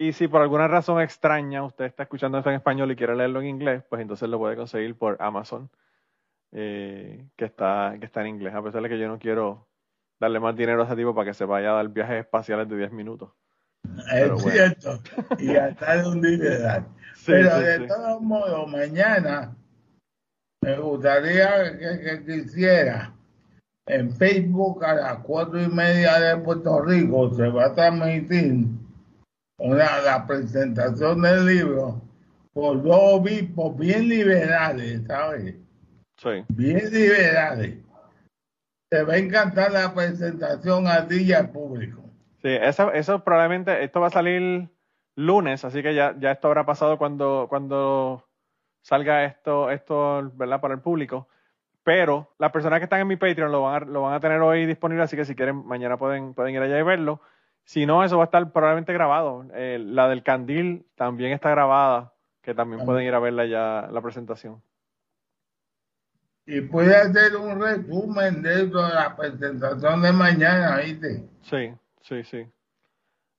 Y si por alguna razón extraña usted está escuchando esto en español y quiere leerlo en inglés, pues entonces lo puede conseguir por Amazon, eh, que, está, que está en inglés. A pesar de que yo no quiero darle más dinero a ese tipo para que se vaya a dar viajes espaciales de 10 minutos. Pero Es bueno. cierto. Y hasta de un. Sí, Pero sí, de sí. todos modos, mañana me gustaría que, que quisiera en Facebook a las cuatro y media de Puerto Rico se va a transmitir una, la presentación del libro por dos obispos bien liberales, ¿sabes? Sí. Bien liberales. Te va a encantar la presentación a ti y al público. Sí, eso, eso probablemente, esto va a salir lunes, así que ya, ya esto habrá pasado cuando, cuando salga esto, esto, ¿verdad? Para el público. Pero las personas que están en mi Patreon lo van a, lo van a tener hoy disponible, así que si quieren, mañana pueden, pueden ir allá y verlo. Si no, eso va a estar probablemente grabado. Eh, la del Candil también está grabada, que también pueden ir a verla ya, la presentación. Y puede hacer un resumen de eso de la presentación de mañana, ¿viste? Sí, sí, sí.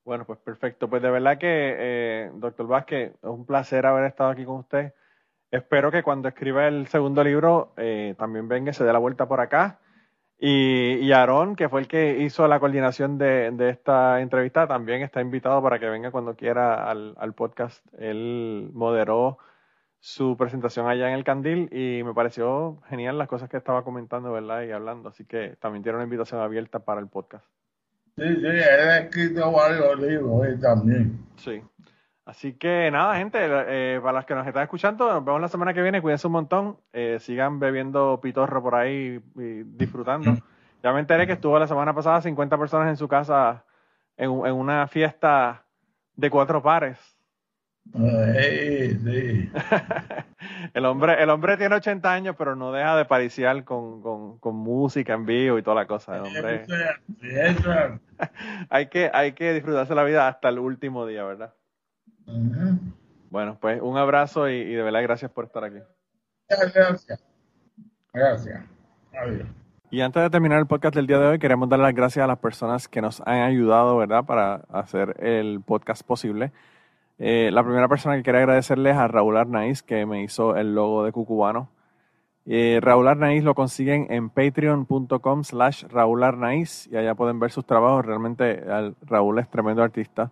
Bueno, pues perfecto. Pues de verdad que, eh, doctor Vázquez, es un placer haber estado aquí con usted. Espero que cuando escriba el segundo libro eh, también venga y se dé la vuelta por acá. Y, y Aarón, que fue el que hizo la coordinación de, de esta entrevista, también está invitado para que venga cuando quiera al, al podcast. Él moderó su presentación allá en el Candil y me pareció genial las cosas que estaba comentando, ¿verdad? Y hablando. Así que también tiene una invitación abierta para el podcast. Sí, sí, él ha escrito varios libros él también. Sí. Así que nada, gente, eh, para los que nos están escuchando, nos vemos la semana que viene. Cuídense un montón. eh, sigan bebiendo pitorro por ahí y disfrutando. Ya me enteré que estuvo la semana pasada 50 personas en su casa en, un- en una fiesta de cuatro pares. Sí, sí. el hombre el hombre tiene 80 años, pero no deja de pariciar con, con, con música en vivo y toda la cosa. El hombre, hay, que, hay que disfrutarse la vida hasta el último día, ¿verdad? Bueno, pues un abrazo y, y de verdad gracias por estar aquí. Gracias. Gracias. Adiós. Y antes de terminar el podcast del día de hoy, queremos dar las gracias a las personas que nos han ayudado, ¿verdad?, para hacer el podcast posible. Eh, la primera persona que quería agradecerles a Raúl Arnaiz, que me hizo el logo de Cucubano. Eh, Raúl Arnaiz lo consiguen en patreon.com slash Raúl Arnaiz y allá pueden ver sus trabajos. Realmente el- Raúl es tremendo artista.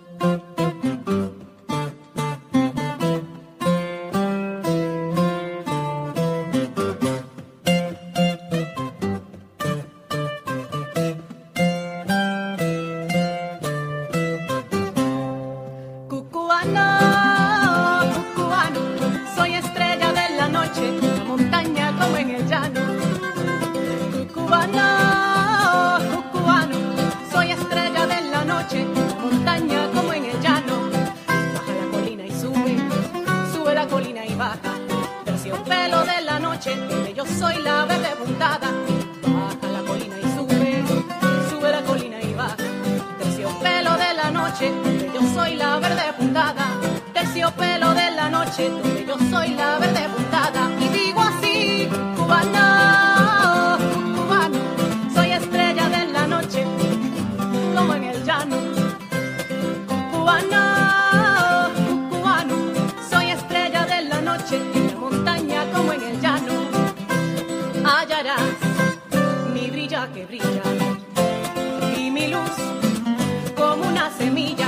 En la montaña como en el